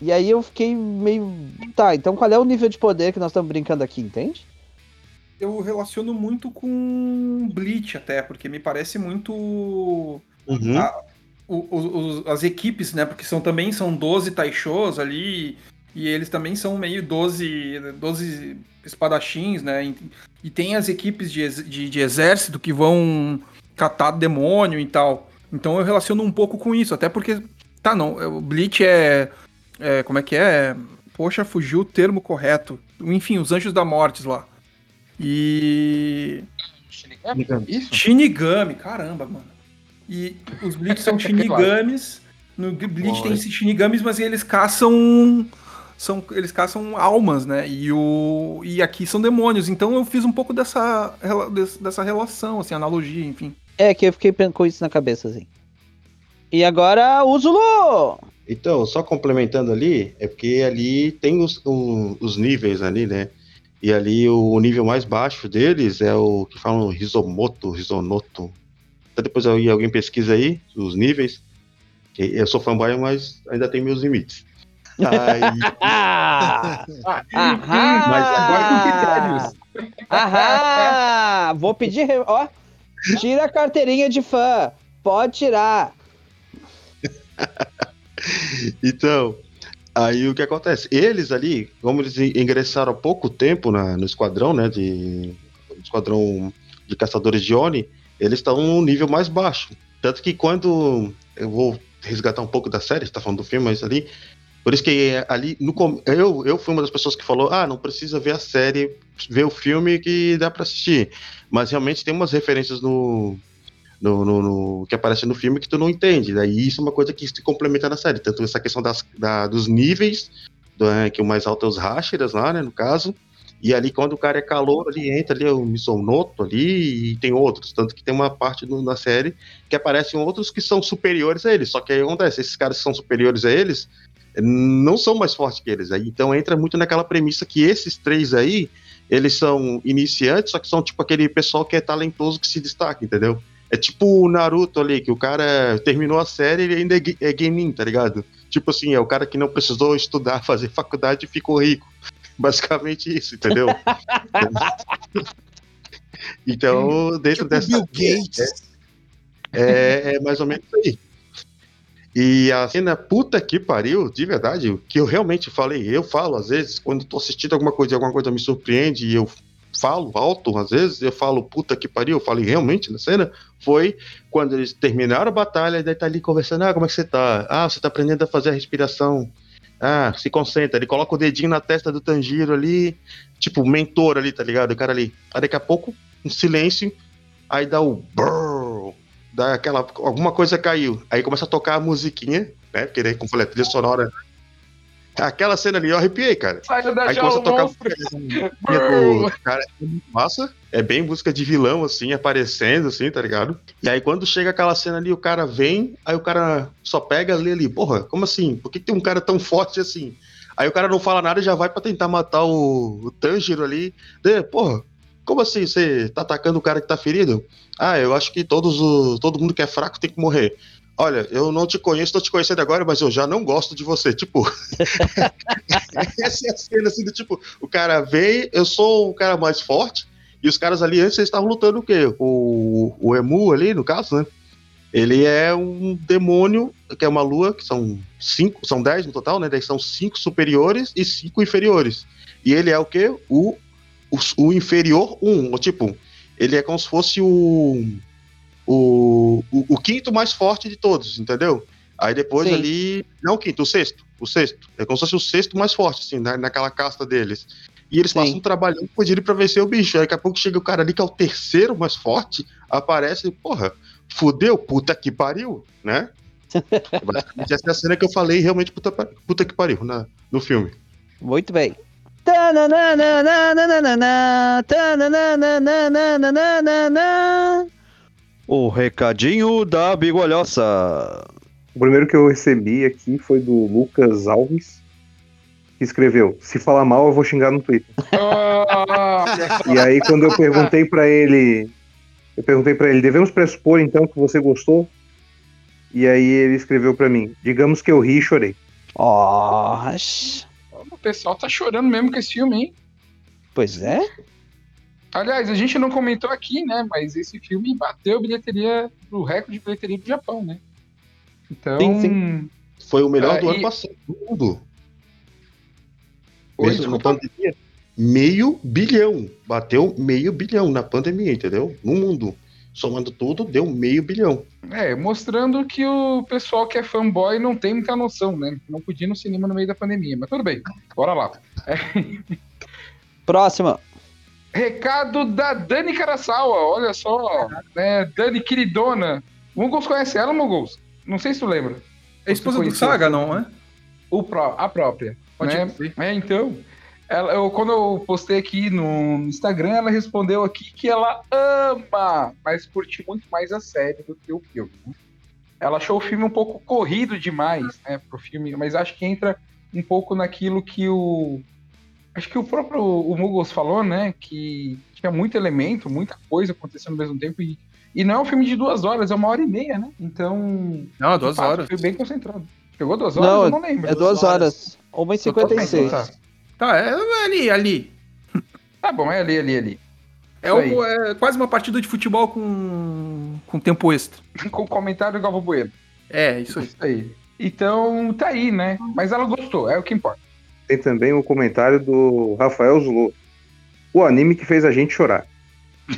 S4: E aí eu fiquei meio, tá, então qual é o nível de poder que nós estamos brincando aqui, entende?
S6: Eu relaciono muito com Bleach até, porque me parece muito uhum. a, o, o, as equipes, né? Porque são também são 12 taishos ali, e eles também são meio 12, 12 espadachins, né? E, tem as equipes de, de, de, exército que vão catar demônio e tal. Então eu relaciono um pouco com isso, até porque. Tá, não. O Bleach é. é como é que é? Poxa, fugiu o termo correto. Enfim, os Anjos da Morte lá. E. Shinigami? Shinigami, caramba, mano. E os Bleach são Shinigamis. No Bleach tem esses Shinigamis, mas eles caçam. São, eles caçam almas, né? E, o, e aqui são demônios. Então eu fiz um pouco dessa, dessa relação, assim, analogia, enfim.
S4: É, que eu fiquei com isso na cabeça, assim. E agora o Zulu!
S3: Então, só complementando ali, é porque ali tem os, um, os níveis ali, né? E ali o nível mais baixo deles é o que falam Rizomoto, Rizonoto, até depois alguém pesquisa aí os níveis. Eu sou fanboy, mas ainda tem meus limites. Aí...
S4: mas agora com critérios. Ahá! Vou pedir, ó, tira a carteirinha de fã. Pode tirar.
S3: então, aí o que acontece? Eles ali, como eles ingressaram há pouco tempo na, no esquadrão, né, de esquadrão de caçadores de Oni, eles estão num nível mais baixo. Tanto que quando eu vou resgatar um pouco da série, está falando do filme, mas ali. Por isso que ali, no, eu, eu fui uma das pessoas que falou: ah, não precisa ver a série, ver o filme que dá para assistir. Mas realmente tem umas referências no, no, no, no, que aparece no filme que tu não entende. Daí isso é uma coisa que se complementa na série. Tanto essa questão das, da, dos níveis, do, é, que o mais alto é os Hashiras lá, né, no caso. E ali, quando o cara é calor, ali entra ali o Misonoto ali e tem outros. Tanto que tem uma parte do, na série que aparecem outros que são superiores a eles. Só que aí acontece, esses caras que são superiores a eles não são mais fortes que eles. Aí, então entra muito naquela premissa que esses três aí, eles são iniciantes, só que são tipo aquele pessoal que é talentoso que se destaca, entendeu? É tipo o Naruto ali, que o cara terminou a série e ainda é, é gaming, tá ligado? Tipo assim, é o cara que não precisou estudar, fazer faculdade e ficou rico. Basicamente isso, entendeu? então, dentro tipo dessa. Bill Gates. É, é, é, mais ou menos aí. E a cena puta que pariu, de verdade, que eu realmente falei, eu falo às vezes, quando tô assistindo alguma coisa e alguma coisa me surpreende e eu falo alto, às vezes, eu falo puta que pariu, eu falei realmente na cena, foi quando eles terminaram a batalha e daí tá ali conversando, ah, como é que você tá? Ah, você tá aprendendo a fazer a respiração ah, se concentra. Ele coloca o dedinho na testa do Tanjiro ali, tipo, mentor ali, tá ligado? O cara ali. Aí daqui a pouco, um silêncio, aí dá o brrr, dá aquela. Alguma coisa caiu. Aí começa a tocar a musiquinha, né? Porque daí, como falei, a trilha sonora Aquela cena ali eu arrepiei, cara. Aí começa a tocar do cara, é muito massa. É bem música de vilão, assim, aparecendo, assim, tá ligado? E aí quando chega aquela cena ali, o cara vem, aí o cara só pega, lê ali, porra, como assim? Por que tem um cara tão forte assim? Aí o cara não fala nada e já vai para tentar matar o, o Tanjiro ali. De, porra, como assim você tá atacando o cara que tá ferido? Ah, eu acho que todos o, todo mundo que é fraco tem que morrer. Olha, eu não te conheço, tô te conhecendo agora, mas eu já não gosto de você. Tipo, essa é a cena assim do tipo, o cara vem, eu sou o cara mais forte, e os caras ali antes eles estavam lutando o quê? O, o Emu ali, no caso, né? Ele é um demônio, que é uma lua, que são cinco, são dez no total, né? Daí são cinco superiores e cinco inferiores. E ele é o quê? O, o, o inferior um, ou tipo, ele é como se fosse o o, o, o, quinto mais forte de todos, entendeu? Aí depois Sim. ali. Não o quinto, o sexto. O sexto. É como se fosse o sexto mais forte, assim, na, naquela casta deles. E eles Sim. passam trabalhando com ele pra vencer o bicho. Aí daqui a pouco chega o cara ali que é o terceiro mais forte, aparece, porra, fudeu, puta que pariu, né? essa é a cena que eu falei realmente puta, puta que pariu na, no filme.
S4: Muito bem.
S8: O recadinho da bigolhoça.
S7: O primeiro que eu recebi aqui foi do Lucas Alves, que escreveu: Se falar mal, eu vou xingar no Twitter. e aí, quando eu perguntei para ele, eu perguntei para ele: devemos pressupor então que você gostou? E aí ele escreveu para mim: digamos que eu ri e chorei.
S4: Oh,
S5: pessoal tá chorando mesmo com esse filme, hein?
S4: Pois é.
S5: Aliás, a gente não comentou aqui, né? Mas esse filme bateu a bilheteria, o recorde de bilheteria do Japão, né? Então. Sim, sim.
S3: Foi o melhor é, do e... ano passado do mundo. Oi, Mesmo na pandemia. Meio bilhão. Bateu meio bilhão na pandemia, entendeu? No mundo. Somando tudo, deu meio bilhão.
S5: É, mostrando que o pessoal que é fanboy não tem muita noção, né? Não podia ir no cinema no meio da pandemia. Mas tudo bem, bora lá. É.
S4: Próxima.
S5: Recado da Dani Carasawa, olha só, né? Dani queridona. Muggles conhece ela, Muggles? Não sei se tu lembra.
S6: É esposa do Saga, não é?
S5: O pró a própria. Pode né? É, então. Ela, eu, quando eu postei aqui no Instagram, ela respondeu aqui que ela ama, mas curte muito mais a série do que o filme. Né? Ela achou o filme um pouco corrido demais, né, pro filme, mas acho que entra um pouco naquilo que o Acho que o próprio o Mugos falou, né, que tinha muito elemento, muita coisa acontecendo ao mesmo tempo e, e não é um filme de duas horas, é uma hora e meia, né? Então.
S6: Não, é duas horas.
S5: Foi bem concentrado. Chegou duas horas?
S4: Não,
S5: eu não lembro.
S4: É duas horas. Uma e cinquenta e seis.
S6: Tá, é ali, ali.
S5: Tá bom, é ali, ali, ali.
S6: É, o, é, quase uma partida de futebol com, com tempo extra.
S5: com comentário do Galvão Bueno.
S6: É, isso aí. isso aí.
S5: Então, tá aí, né? Mas ela gostou, é o que importa.
S7: Tem também o comentário do Rafael Zulu. O anime que fez a gente chorar.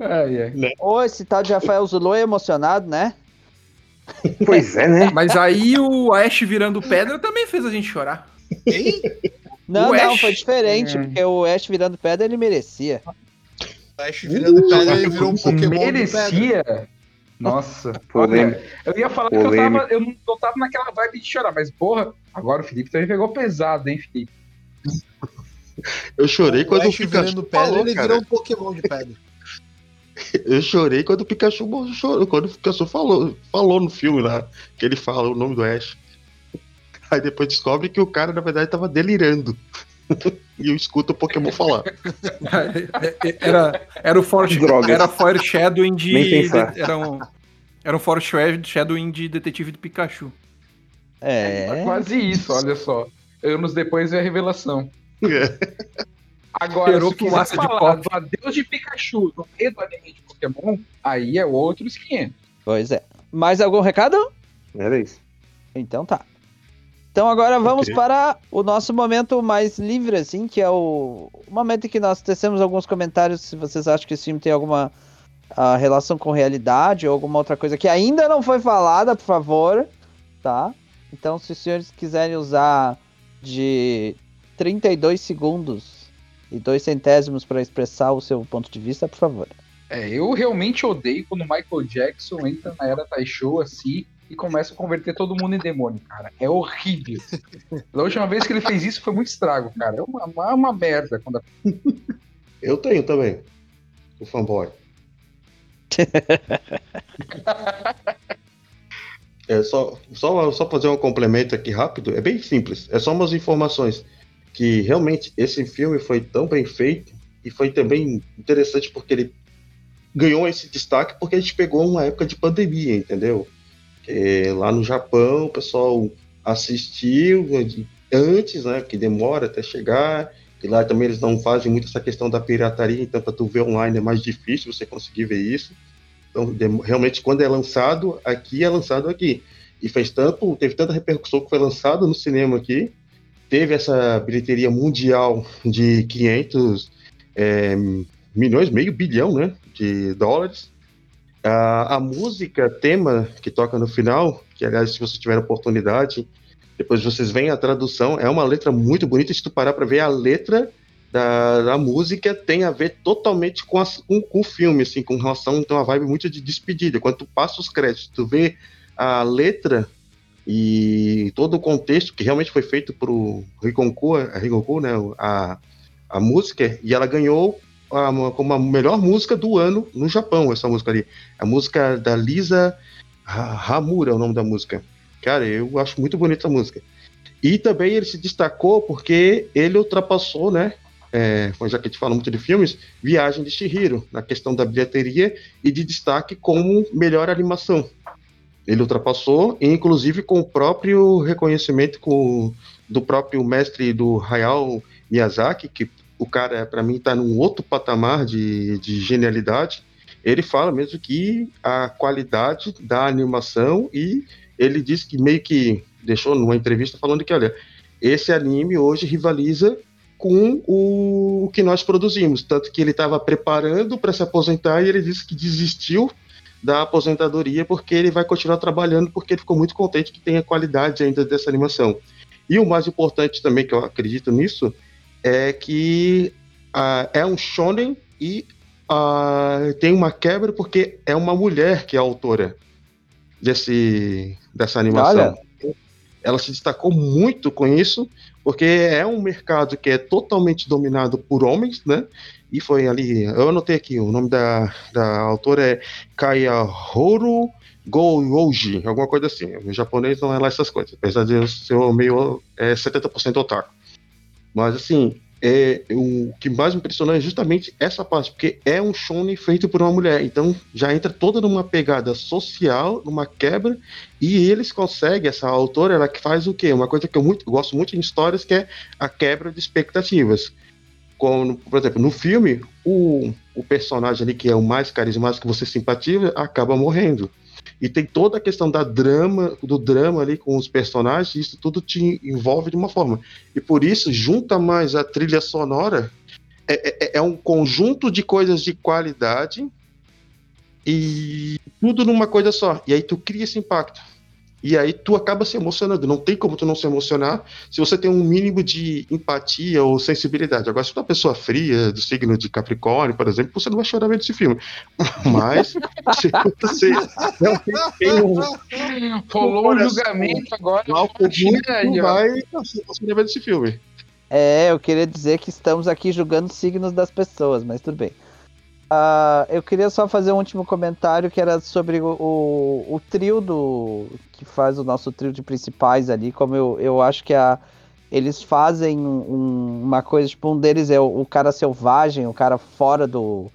S4: ai, ai. Ô, esse tal de Rafael Zulu é emocionado, né?
S7: Pois é, né?
S6: Mas aí o Ash virando pedra também fez a gente chorar.
S4: Hein? Não, o não, Ash... foi diferente, é. porque o Ash virando pedra ele merecia.
S2: O Ash virando pedra ele virou um Pokémon.
S5: Merecia? Nossa,
S7: Polêmica.
S5: eu ia falar que eu tava, eu não tava naquela vibe de chorar, mas porra, agora o Felipe também pegou pesado, hein, Felipe?
S3: Eu chorei quando o
S2: Ash
S3: Pikachu
S2: virando pedra,
S3: falou,
S2: ele
S3: cara.
S2: virou um Pokémon de pedra.
S3: Eu chorei quando o Pikachu chorou, quando o Pikachu falou, falou no filme lá, que ele fala o nome do Ash. Aí depois descobre que o cara, na verdade, tava delirando. e eu escuto o Pokémon falar.
S6: Era, era o
S7: Drogas.
S6: era foreshadowing de,
S7: Nem pensar.
S6: de- era um era um foreshadowing de detetive do Pikachu.
S4: É.
S5: Quase isso, olha só. Anos depois é a revelação.
S3: É.
S5: Agora,
S6: Cheirou
S5: se quiser
S6: fumaça de
S5: falar
S6: pop.
S5: do adeus de Pikachu no meio do anime de Pokémon, aí é outros 500.
S4: Pois é. Mais algum recado?
S7: Era isso.
S4: Então tá. Então agora vamos
S3: Ok.
S4: para o nosso momento mais livre, assim, que é o o momento em que nós tecemos alguns comentários se vocês acham que esse filme tem alguma ah, relação com realidade ou alguma outra coisa que ainda não foi falada, por favor, tá? Então se os senhores quiserem usar de 32 segundos e dois centésimos para expressar o seu ponto de vista, por favor.
S5: É, eu realmente odeio quando o Michael Jackson entra na era Taisho assim e começa a converter todo mundo em demônio, cara. É horrível. da última vez que ele fez isso foi muito estrago, cara. É uma, uma, uma merda. Quando
S3: Eu tenho também. O fanboy. É só, só, só fazer um complemento aqui rápido. É bem simples. É só umas informações que realmente esse filme foi tão bem feito e foi também interessante porque ele ganhou esse destaque porque a gente pegou uma época de pandemia, entendeu? Que lá no Japão o pessoal assistiu antes, né? Que demora até chegar. E lá também eles não fazem muito essa questão da pirataria, então para tu ver online é mais difícil você conseguir ver isso. Então, realmente, quando é lançado aqui, é lançado aqui. E fez tanto, teve tanta repercussão que foi lançado no cinema aqui, teve essa bilheteria mundial de 500 é, milhões, meio bilhão, né, de dólares. A, a música, tema que toca no final, que aliás, se você tiver oportunidade, depois vocês veem a tradução, é uma letra muito bonita. Se tu parar para ver a letra da, da música, tem a ver totalmente com, as- com, com o filme, assim, com relação, então, uma vibe muito de despedida. Quando tu passa os créditos, tu vê a letra e todo o contexto que realmente foi feito pro Rikonku, a Rikonku, né, a, a música, e ela ganhou a, como a melhor música do ano no Japão, essa música ali. A música da Lisa Ha- Hamura, é o nome da música. Cara, eu acho muito bonita a música. E também ele se destacou porque ele ultrapassou, né? É, já que a gente fala muito de filmes, Viagem de Chihiro, na questão da bilheteria e de destaque como melhor animação. Ele ultrapassou, inclusive com o próprio reconhecimento com, do próprio mestre do Hayao Miyazaki, que o cara, para mim, está num outro patamar de, de genialidade. Ele fala mesmo que a qualidade da animação e ele disse que meio que deixou numa entrevista falando que, olha, esse anime hoje rivaliza com o que nós produzimos. Tanto que ele estava preparando para se aposentar e ele disse que desistiu da aposentadoria porque ele vai continuar trabalhando porque ele ficou muito contente que tenha qualidade ainda dessa animação. E o mais importante também que eu acredito nisso é que ah, é um shonen e ah, tem uma quebra porque é uma mulher que é a autora desse dessa animação. Ela se destacou muito com isso porque é um mercado que é totalmente dominado por homens, né? E foi ali, eu anotei aqui, o nome da, da autora é Kayahoru Goyoji, alguma coisa assim. O japonês não é lá essas coisas, apesar de eu ser meio é, 70% otaku. Mas assim, é, o que mais me impressionou é justamente essa parte, porque é um shonen feito por uma mulher, então já entra toda numa pegada social, numa quebra, e eles conseguem, essa autora, ela que faz o quê? Uma coisa que eu, muito, eu gosto muito em histórias, que é a quebra de expectativas. Como, por exemplo, no filme, o, o personagem ali que é o mais carismático, que você simpatiza, acaba morrendo. E tem toda a questão da drama, do drama ali com os personagens, isso tudo te envolve de uma forma. E por isso, junta mais a trilha sonora, é, é, é um conjunto de coisas de qualidade e tudo numa coisa só. E aí tu cria esse impacto. E aí tu acaba se emocionando. Não tem como tu não se emocionar se você tem um mínimo de empatia ou sensibilidade. Agora, se tu é uma pessoa fria, do signo de Capricórnio, por exemplo, você não vai chorar vendo esse filme. Mas se você não tem um,
S5: Rolou um julgamento agora.
S3: um
S5: Aí,
S3: tu
S5: ó.
S3: vai você vai vendo esse filme.
S4: É, eu queria dizer que estamos aqui julgando signos das pessoas, mas tudo bem. Ah, eu queria só fazer um último comentário que era sobre o, o, o trio do. que faz o nosso trio de principais ali, como eu, eu acho que a, eles fazem um- uma coisa, tipo, um deles é o, o cara selvagem, o cara fora do.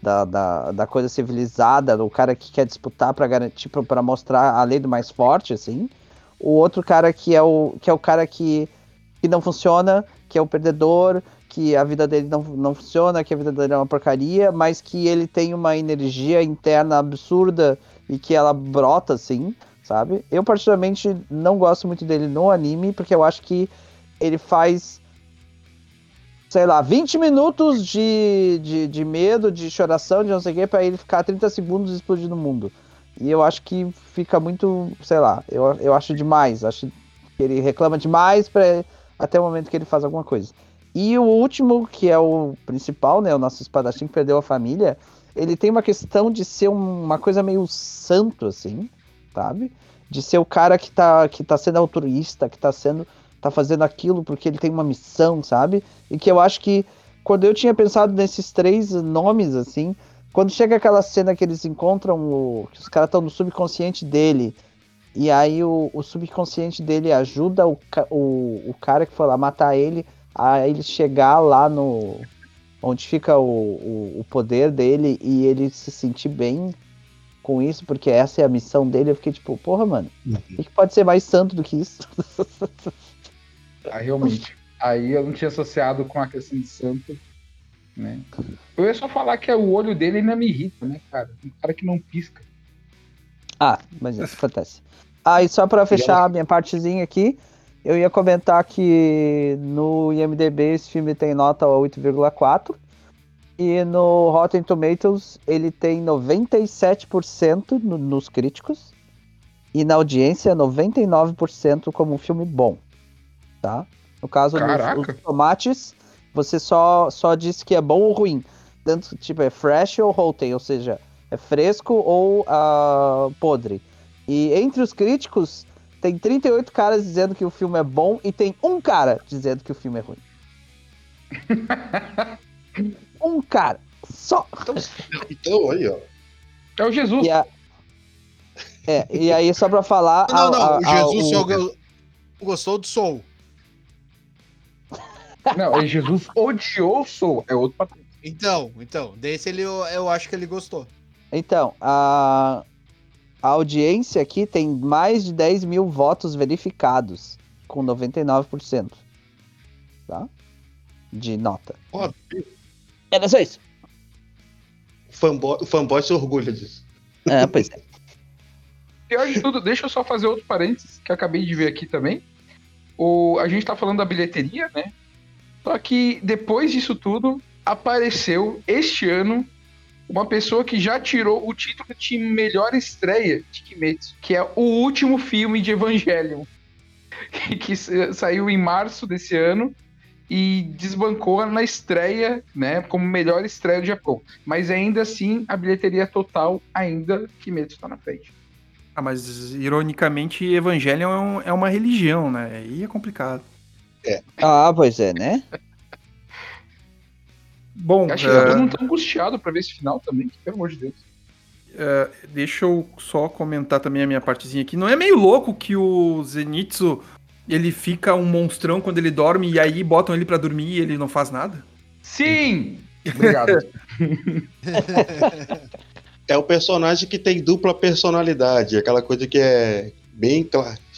S4: Da, da, da coisa civilizada, o cara que quer disputar para garantir, para mostrar a lei do mais forte, assim. O outro cara que é o, que é o cara que que não funciona, que é o perdedor, que a vida dele não, não funciona, que a vida dele é uma porcaria, mas que ele tem uma energia interna absurda e que ela brota assim, sabe? Eu particularmente não gosto muito dele no anime, porque eu acho que ele faz, sei lá, 20 minutos de, de, de medo, de choração, de não sei o que, pra ele ficar 30 segundos explodindo o mundo. E eu acho que fica muito, sei lá, eu, eu acho demais, acho que ele reclama demais pra, até o momento que ele faz alguma coisa. E o último, que é o principal, né? O nosso espadachim que perdeu a família, ele tem uma questão de ser um- uma coisa meio santo, assim, sabe? De ser o cara que tá, que tá sendo altruísta, que tá sendo. tá fazendo aquilo porque ele tem uma missão, sabe? E que eu acho que quando eu tinha pensado nesses três nomes, assim, quando chega aquela cena que eles encontram o. que os caras estão no subconsciente dele. E aí o, o subconsciente dele ajuda o, o, o cara que foi lá matar ele a ele chegar lá no. onde fica o, o, o poder dele e ele se sentir bem com isso, porque essa é a missão dele. Eu fiquei tipo, porra, mano, o que, que pode ser mais santo do que isso?
S5: Ah, realmente. Aí eu não tinha associado com a questão de santo, né? Eu ia só falar que o olho dele ainda me irrita, né, cara? Um cara que não pisca.
S4: Ah, mas isso acontece. Ah, e só pra fechar a minha partezinha aqui, eu ia comentar que no IMDB esse filme tem nota 8,4 e no Rotten Tomatoes ele tem 97% no- nos críticos e na audiência 99% como um filme bom, tá? No caso dos tomates, você só só disse que é bom ou ruim, tanto tipo é fresh ou rotten, ou seja, é fresco ou ah, podre. E entre os críticos, tem 38 caras dizendo que o filme é bom e tem um cara dizendo que o filme é ruim. um cara. Só.
S3: Então, aí, ó.
S5: É o Jesus.
S4: E, a- é, e aí, só pra falar.
S2: Não, não,
S4: a-
S2: o
S4: a-
S2: Jesus
S4: o-
S2: só go- gostou do Soul.
S5: Não, é Jesus odiou o Soul. É outro patrão.
S2: Então, então, desse ele, eu, eu acho que ele gostou.
S4: Então, a, a audiência aqui tem mais de 10 mil votos verificados, com 99%. Tá? De nota.
S3: Ó,
S4: Era só isso.
S3: o fanboy, o fanboy se orgulha disso.
S4: É, pois é.
S5: Pior de tudo, deixa eu só fazer outro parênteses que eu acabei de ver aqui também. O, a gente tá falando da bilheteria, né? Só que depois disso tudo, apareceu este ano uma pessoa que já tirou o título de melhor estreia de Kimetsu, que é o último filme de Evangelion, que, que sa- saiu em março desse ano e desbancou na estreia, né, como melhor estreia do Japão. Mas ainda assim, a bilheteria total ainda Kimetsu está na frente.
S6: Ah, mas ironicamente, Evangelion é, um- é uma religião, né? Aí é complicado.
S4: Ah, pois é, né?
S6: Bom,
S5: Eu Acho que
S6: é,
S5: mundo tá angustiado pra ver esse final também, que, pelo amor de Deus.
S6: é, deixa eu só comentar também a minha partezinha aqui. Não é meio louco que o Zenitsu ele fica um monstrão quando ele dorme e aí botam ele pra dormir e ele não faz nada?
S5: Sim! Obrigado.
S3: É o personagem que tem dupla personalidade, aquela coisa que é bem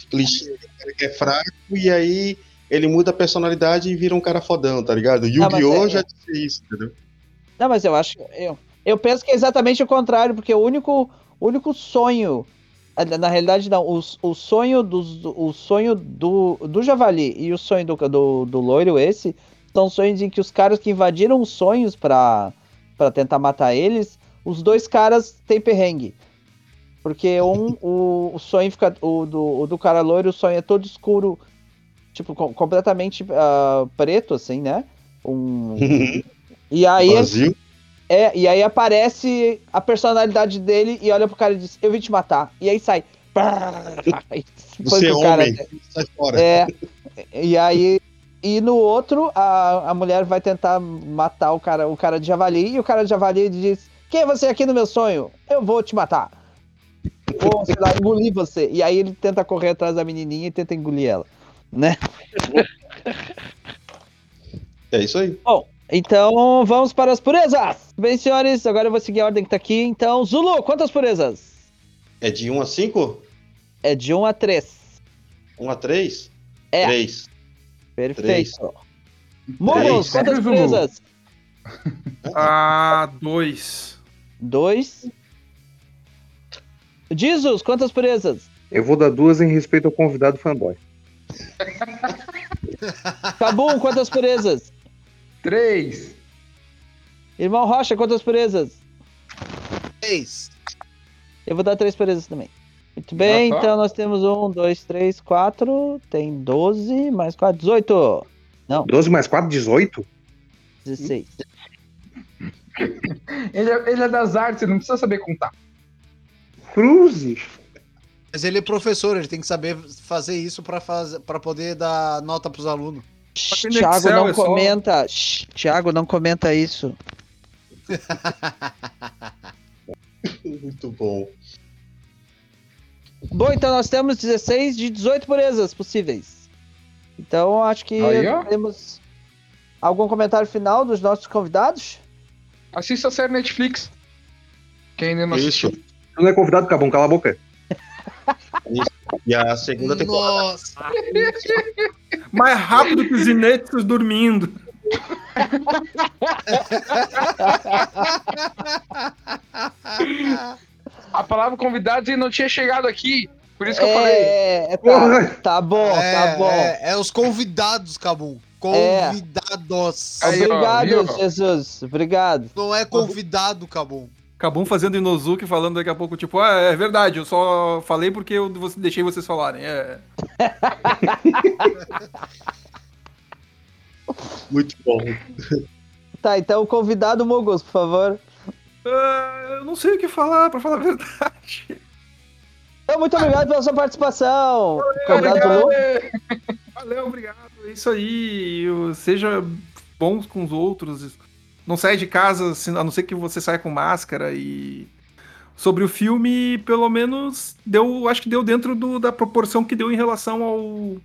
S3: clichê, que é fraco e aí ele muda a personalidade e vira um cara fodão, tá ligado? Yu-Gi-Oh!
S4: é-
S3: já disse isso, entendeu?
S4: Não, mas eu acho. Eu, eu penso que é exatamente o contrário, porque o único, único sonho. Na na realidade, não. O, o sonho, dos, o sonho do, do Javali e o sonho do, do, do loiro, esse, são sonhos em que os caras que invadiram os sonhos pra, pra tentar matar eles, os dois caras têm perrengue. Porque um, o, o sonho fica. O do, o do cara loiro, o sonho é todo escuro, tipo, com- completamente ah, preto, assim, né? Um, e aí.
S3: Vazio.
S4: É, e aí aparece a personalidade dele e olha pro cara e diz, eu vim te matar. E aí sai.
S3: Você é
S4: pro cara
S3: homem. Sai fora.
S4: É. E aí. E no outro, a, a mulher vai tentar matar o cara, o cara de javali, e o cara de javali diz: Quem é você aqui no meu sonho? Eu vou te matar. Vou, sei lá, engolir você. E aí ele tenta correr atrás da menininha e tenta engolir ela. Né?
S3: É isso aí.
S4: Bom, então vamos para as purezas. Bem, senhores, agora eu vou seguir a ordem que tá aqui. Então, Zulu, quantas purezas?
S3: É de 1 a 5?
S4: É de 1 a 3.
S3: 1 a 3?
S4: É.
S3: 3.
S4: Perfeito. Moros,
S3: Três.
S4: quantas
S5: Zulu.
S4: purezas?
S6: Ah, dois.
S4: 2. Jesus, quantas purezas?
S7: Eu vou dar duas em respeito ao convidado fanboy.
S4: Cabum, quantas purezas?
S5: Três.
S4: Irmão Rocha, quantas purezas?
S2: Três.
S4: Eu vou dar três purezas também. Muito bem,
S5: Ah, tá.
S4: então nós temos um, dois, três, quatro. Tem 12, mais 4, 18.
S7: 12 mais 4, 18?
S4: 16.
S5: Ele é, ele é das artes, não precisa saber contar.
S7: Cruzes.
S2: Mas ele é professor, ele tem que saber fazer isso faz... pra poder dar nota pros alunos.
S6: que no
S4: Thiago,
S6: Excel
S4: não
S6: é só-
S4: comenta. Shh, Thiago, não comenta isso.
S3: Muito bom.
S4: Bom, então nós temos 16 de 18 purezas possíveis. Então acho que
S5: Aí,
S4: temos algum comentário final dos nossos convidados?
S5: Assista a série Netflix. Quem ainda não
S3: Isso.
S5: assistiu.
S7: Tu não é convidado, Cabum, cala a boca.
S3: E a segunda temporada.
S2: Nossa!
S6: Mais rápido que os inéditos dormindo.
S5: A palavra convidados e não tinha chegado aqui. Por isso que eu falei.
S4: É, é, tá, tá bom,
S2: é,
S4: tá bom.
S2: É, é os convidados, Cabum.
S4: É.
S2: Convidados.
S5: Ó,
S4: Obrigado? Jesus. Obrigado.
S2: Não é convidado, Cabum.
S6: Acabou fazendo Inozuki falando daqui a pouco, tipo, ah, é verdade, eu só falei porque eu você- deixei vocês falarem. É.
S3: Muito bom.
S4: Tá, então convidado Mogos, por favor.
S6: Ah, eu não sei o que falar, pra falar a verdade.
S4: Então, muito obrigado pela sua participação. Convidado
S6: obrigado. Valeu, obrigado. É isso aí. Seja bons com os outros. Não saia de casa, a não ser que você saia com máscara. E sobre o filme, pelo menos deu, acho que deu dentro do- da proporção que deu em relação ao,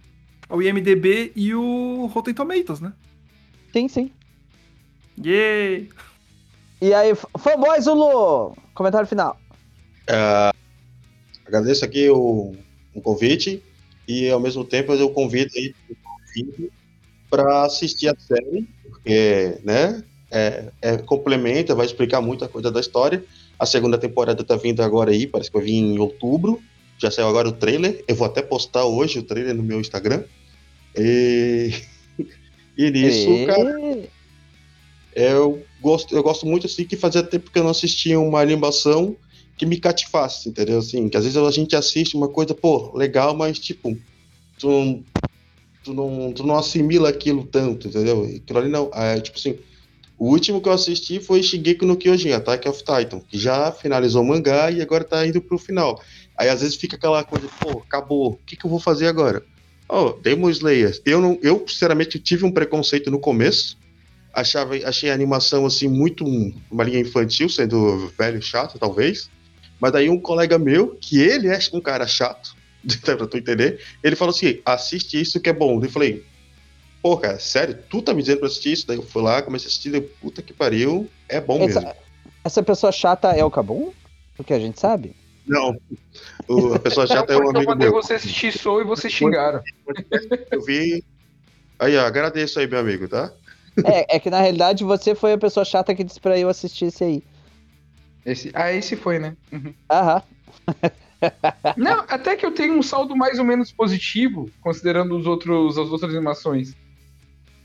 S6: ao IMDb e o Rotten Tomatoes, né?
S4: Sim, sim.
S6: Yay!
S4: E aí, f- fanboy Zulu, comentário final.
S3: Agradeço aqui o, o convite e ao mesmo tempo eu convido aí para assistir a série, porque né, é, é, complementa, vai explicar muita coisa da história. A segunda temporada tá vindo agora aí, parece que vai vir em outubro. Já saiu agora o trailer. Eu vou até postar hoje o trailer no meu Instagram. E, e nisso,
S4: E-
S3: cara, eu gosto, eu gosto muito assim que fazia tempo que eu não assistia uma animação que me cativasse, entendeu? Assim, que às vezes a gente assiste uma coisa, pô, legal, mas tipo, tu não, tu não, tu não assimila aquilo tanto, entendeu? Aquilo ali não, é, tipo assim, o último que eu assisti foi Shingeki no Kyojin, Attack of Titan, que já finalizou o mangá e agora tá indo pro final. Aí às vezes fica aquela coisa, pô, acabou, o que, que eu vou fazer agora? Oh, Demon Slayer. Eu, não, eu, sinceramente, tive um preconceito no começo, achava, achei a animação assim muito um- uma linha infantil, sendo velho chato, talvez. Mas daí um colega meu, que ele é um cara chato, pra tu entender, ele falou assim: assiste isso que é bom. Eu falei, pô, cara, sério, tu tá me dizendo pra assistir isso? Daí eu fui lá, comecei a assistir, daí, puta que pariu, é bom mesmo.
S4: Essa, essa pessoa chata é o Cabum? Porque a gente sabe.
S3: Não, o- a pessoa chata é um
S5: eu
S3: amigo
S5: mandei
S3: meu.
S5: você assistir Soul e vocês xingaram.
S3: Eu vi. Aí, ó, agradeço aí, meu amigo, tá?
S4: É, é que na realidade você foi a pessoa chata que disse pra eu assistir esse aí.
S5: Esse, ah, esse foi, né? Uhum.
S4: Aham.
S5: Não, até que eu tenho um saldo mais ou menos positivo, considerando os outros, as outras animações.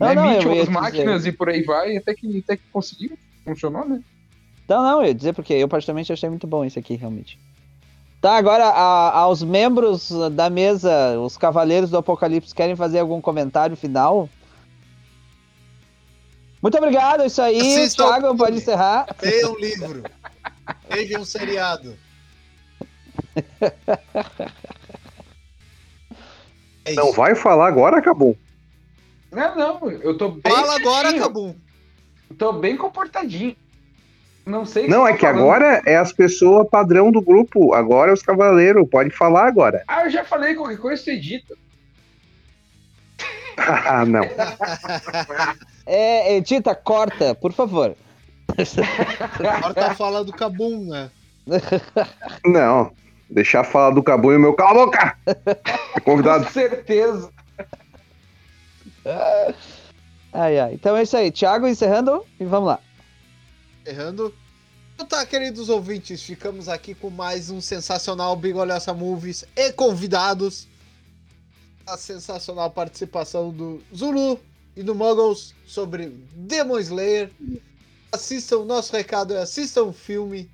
S4: Não,
S5: né?
S4: não, ia
S5: as
S4: dizer.
S5: máquinas e por aí vai, até que, até que conseguiu. Funcionou, né?
S4: Não, não, eu ia dizer porque eu particularmente achei muito bom esse aqui, realmente. Tá, agora a- aos membros da mesa, os Cavaleiros do Apocalipse, querem fazer algum comentário final? Muito obrigado, é isso aí.
S2: Assistam ao
S4: Thiago, pode encerrar.
S2: Leiam um livro. Vejam um seriado. É
S7: Não
S2: isso.
S7: vai falar agora, acabou.
S5: Não, não, eu tô bem.
S2: Fala agora, Cabum.
S5: Tô bem comportadinho. Não sei
S7: Não, é que
S5: falando.
S7: agora é as pessoas padrão do grupo. Agora é os cavaleiros. Pode falar agora.
S5: Ah, eu já falei qualquer coisa, você edita.
S7: Ah, não.
S4: É, Edita, corta, por favor.
S2: Agora tá falando do Cabum, né?
S7: Não. Deixar falar do Cabo e o meu. Cala a boca! É convidado.
S5: Com certeza.
S4: Ai, ai. Então é isso aí. Thiago, encerrando e vamos lá.
S2: Errando. Então tá, queridos ouvintes, ficamos aqui com mais um sensacional Bigolhosa Movies e convidados. A sensacional participação do Zulu e do Muggles sobre Demon Slayer. Assistam, nosso recado é assistam o filme,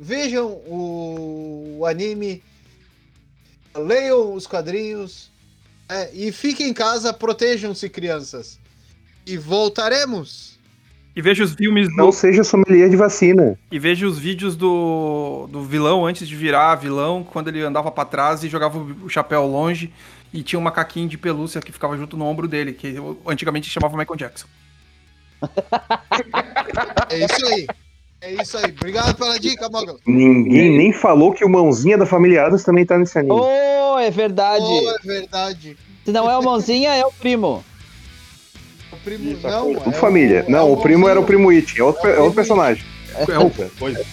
S2: vejam o, o anime, leiam os quadrinhos é, e fiquem em casa, protejam-se, crianças. E voltaremos.
S6: E veja os filmes do,
S7: Não seja sommelier de vacina.
S6: e veja os vídeos do, do vilão antes de virar vilão, quando ele andava pra trás e jogava o chapéu longe e tinha um macaquinho de pelúcia que ficava junto no ombro dele, que antigamente chamava Michael Jackson.
S2: É isso aí. É isso aí. Obrigado pela dica, Mogul.
S7: Ninguém nem falou que o mãozinha da família Adams também tá nesse anime.
S4: Oh, é verdade.
S2: Oh, é verdade.
S4: Se não é o mãozinha, é o primo.
S2: O primo
S3: Isso,
S2: não. É
S7: família.
S2: o-
S7: não,
S2: é
S7: o primo era o primo It. É outro, é outro personagem.
S6: É o
S3: Pois é.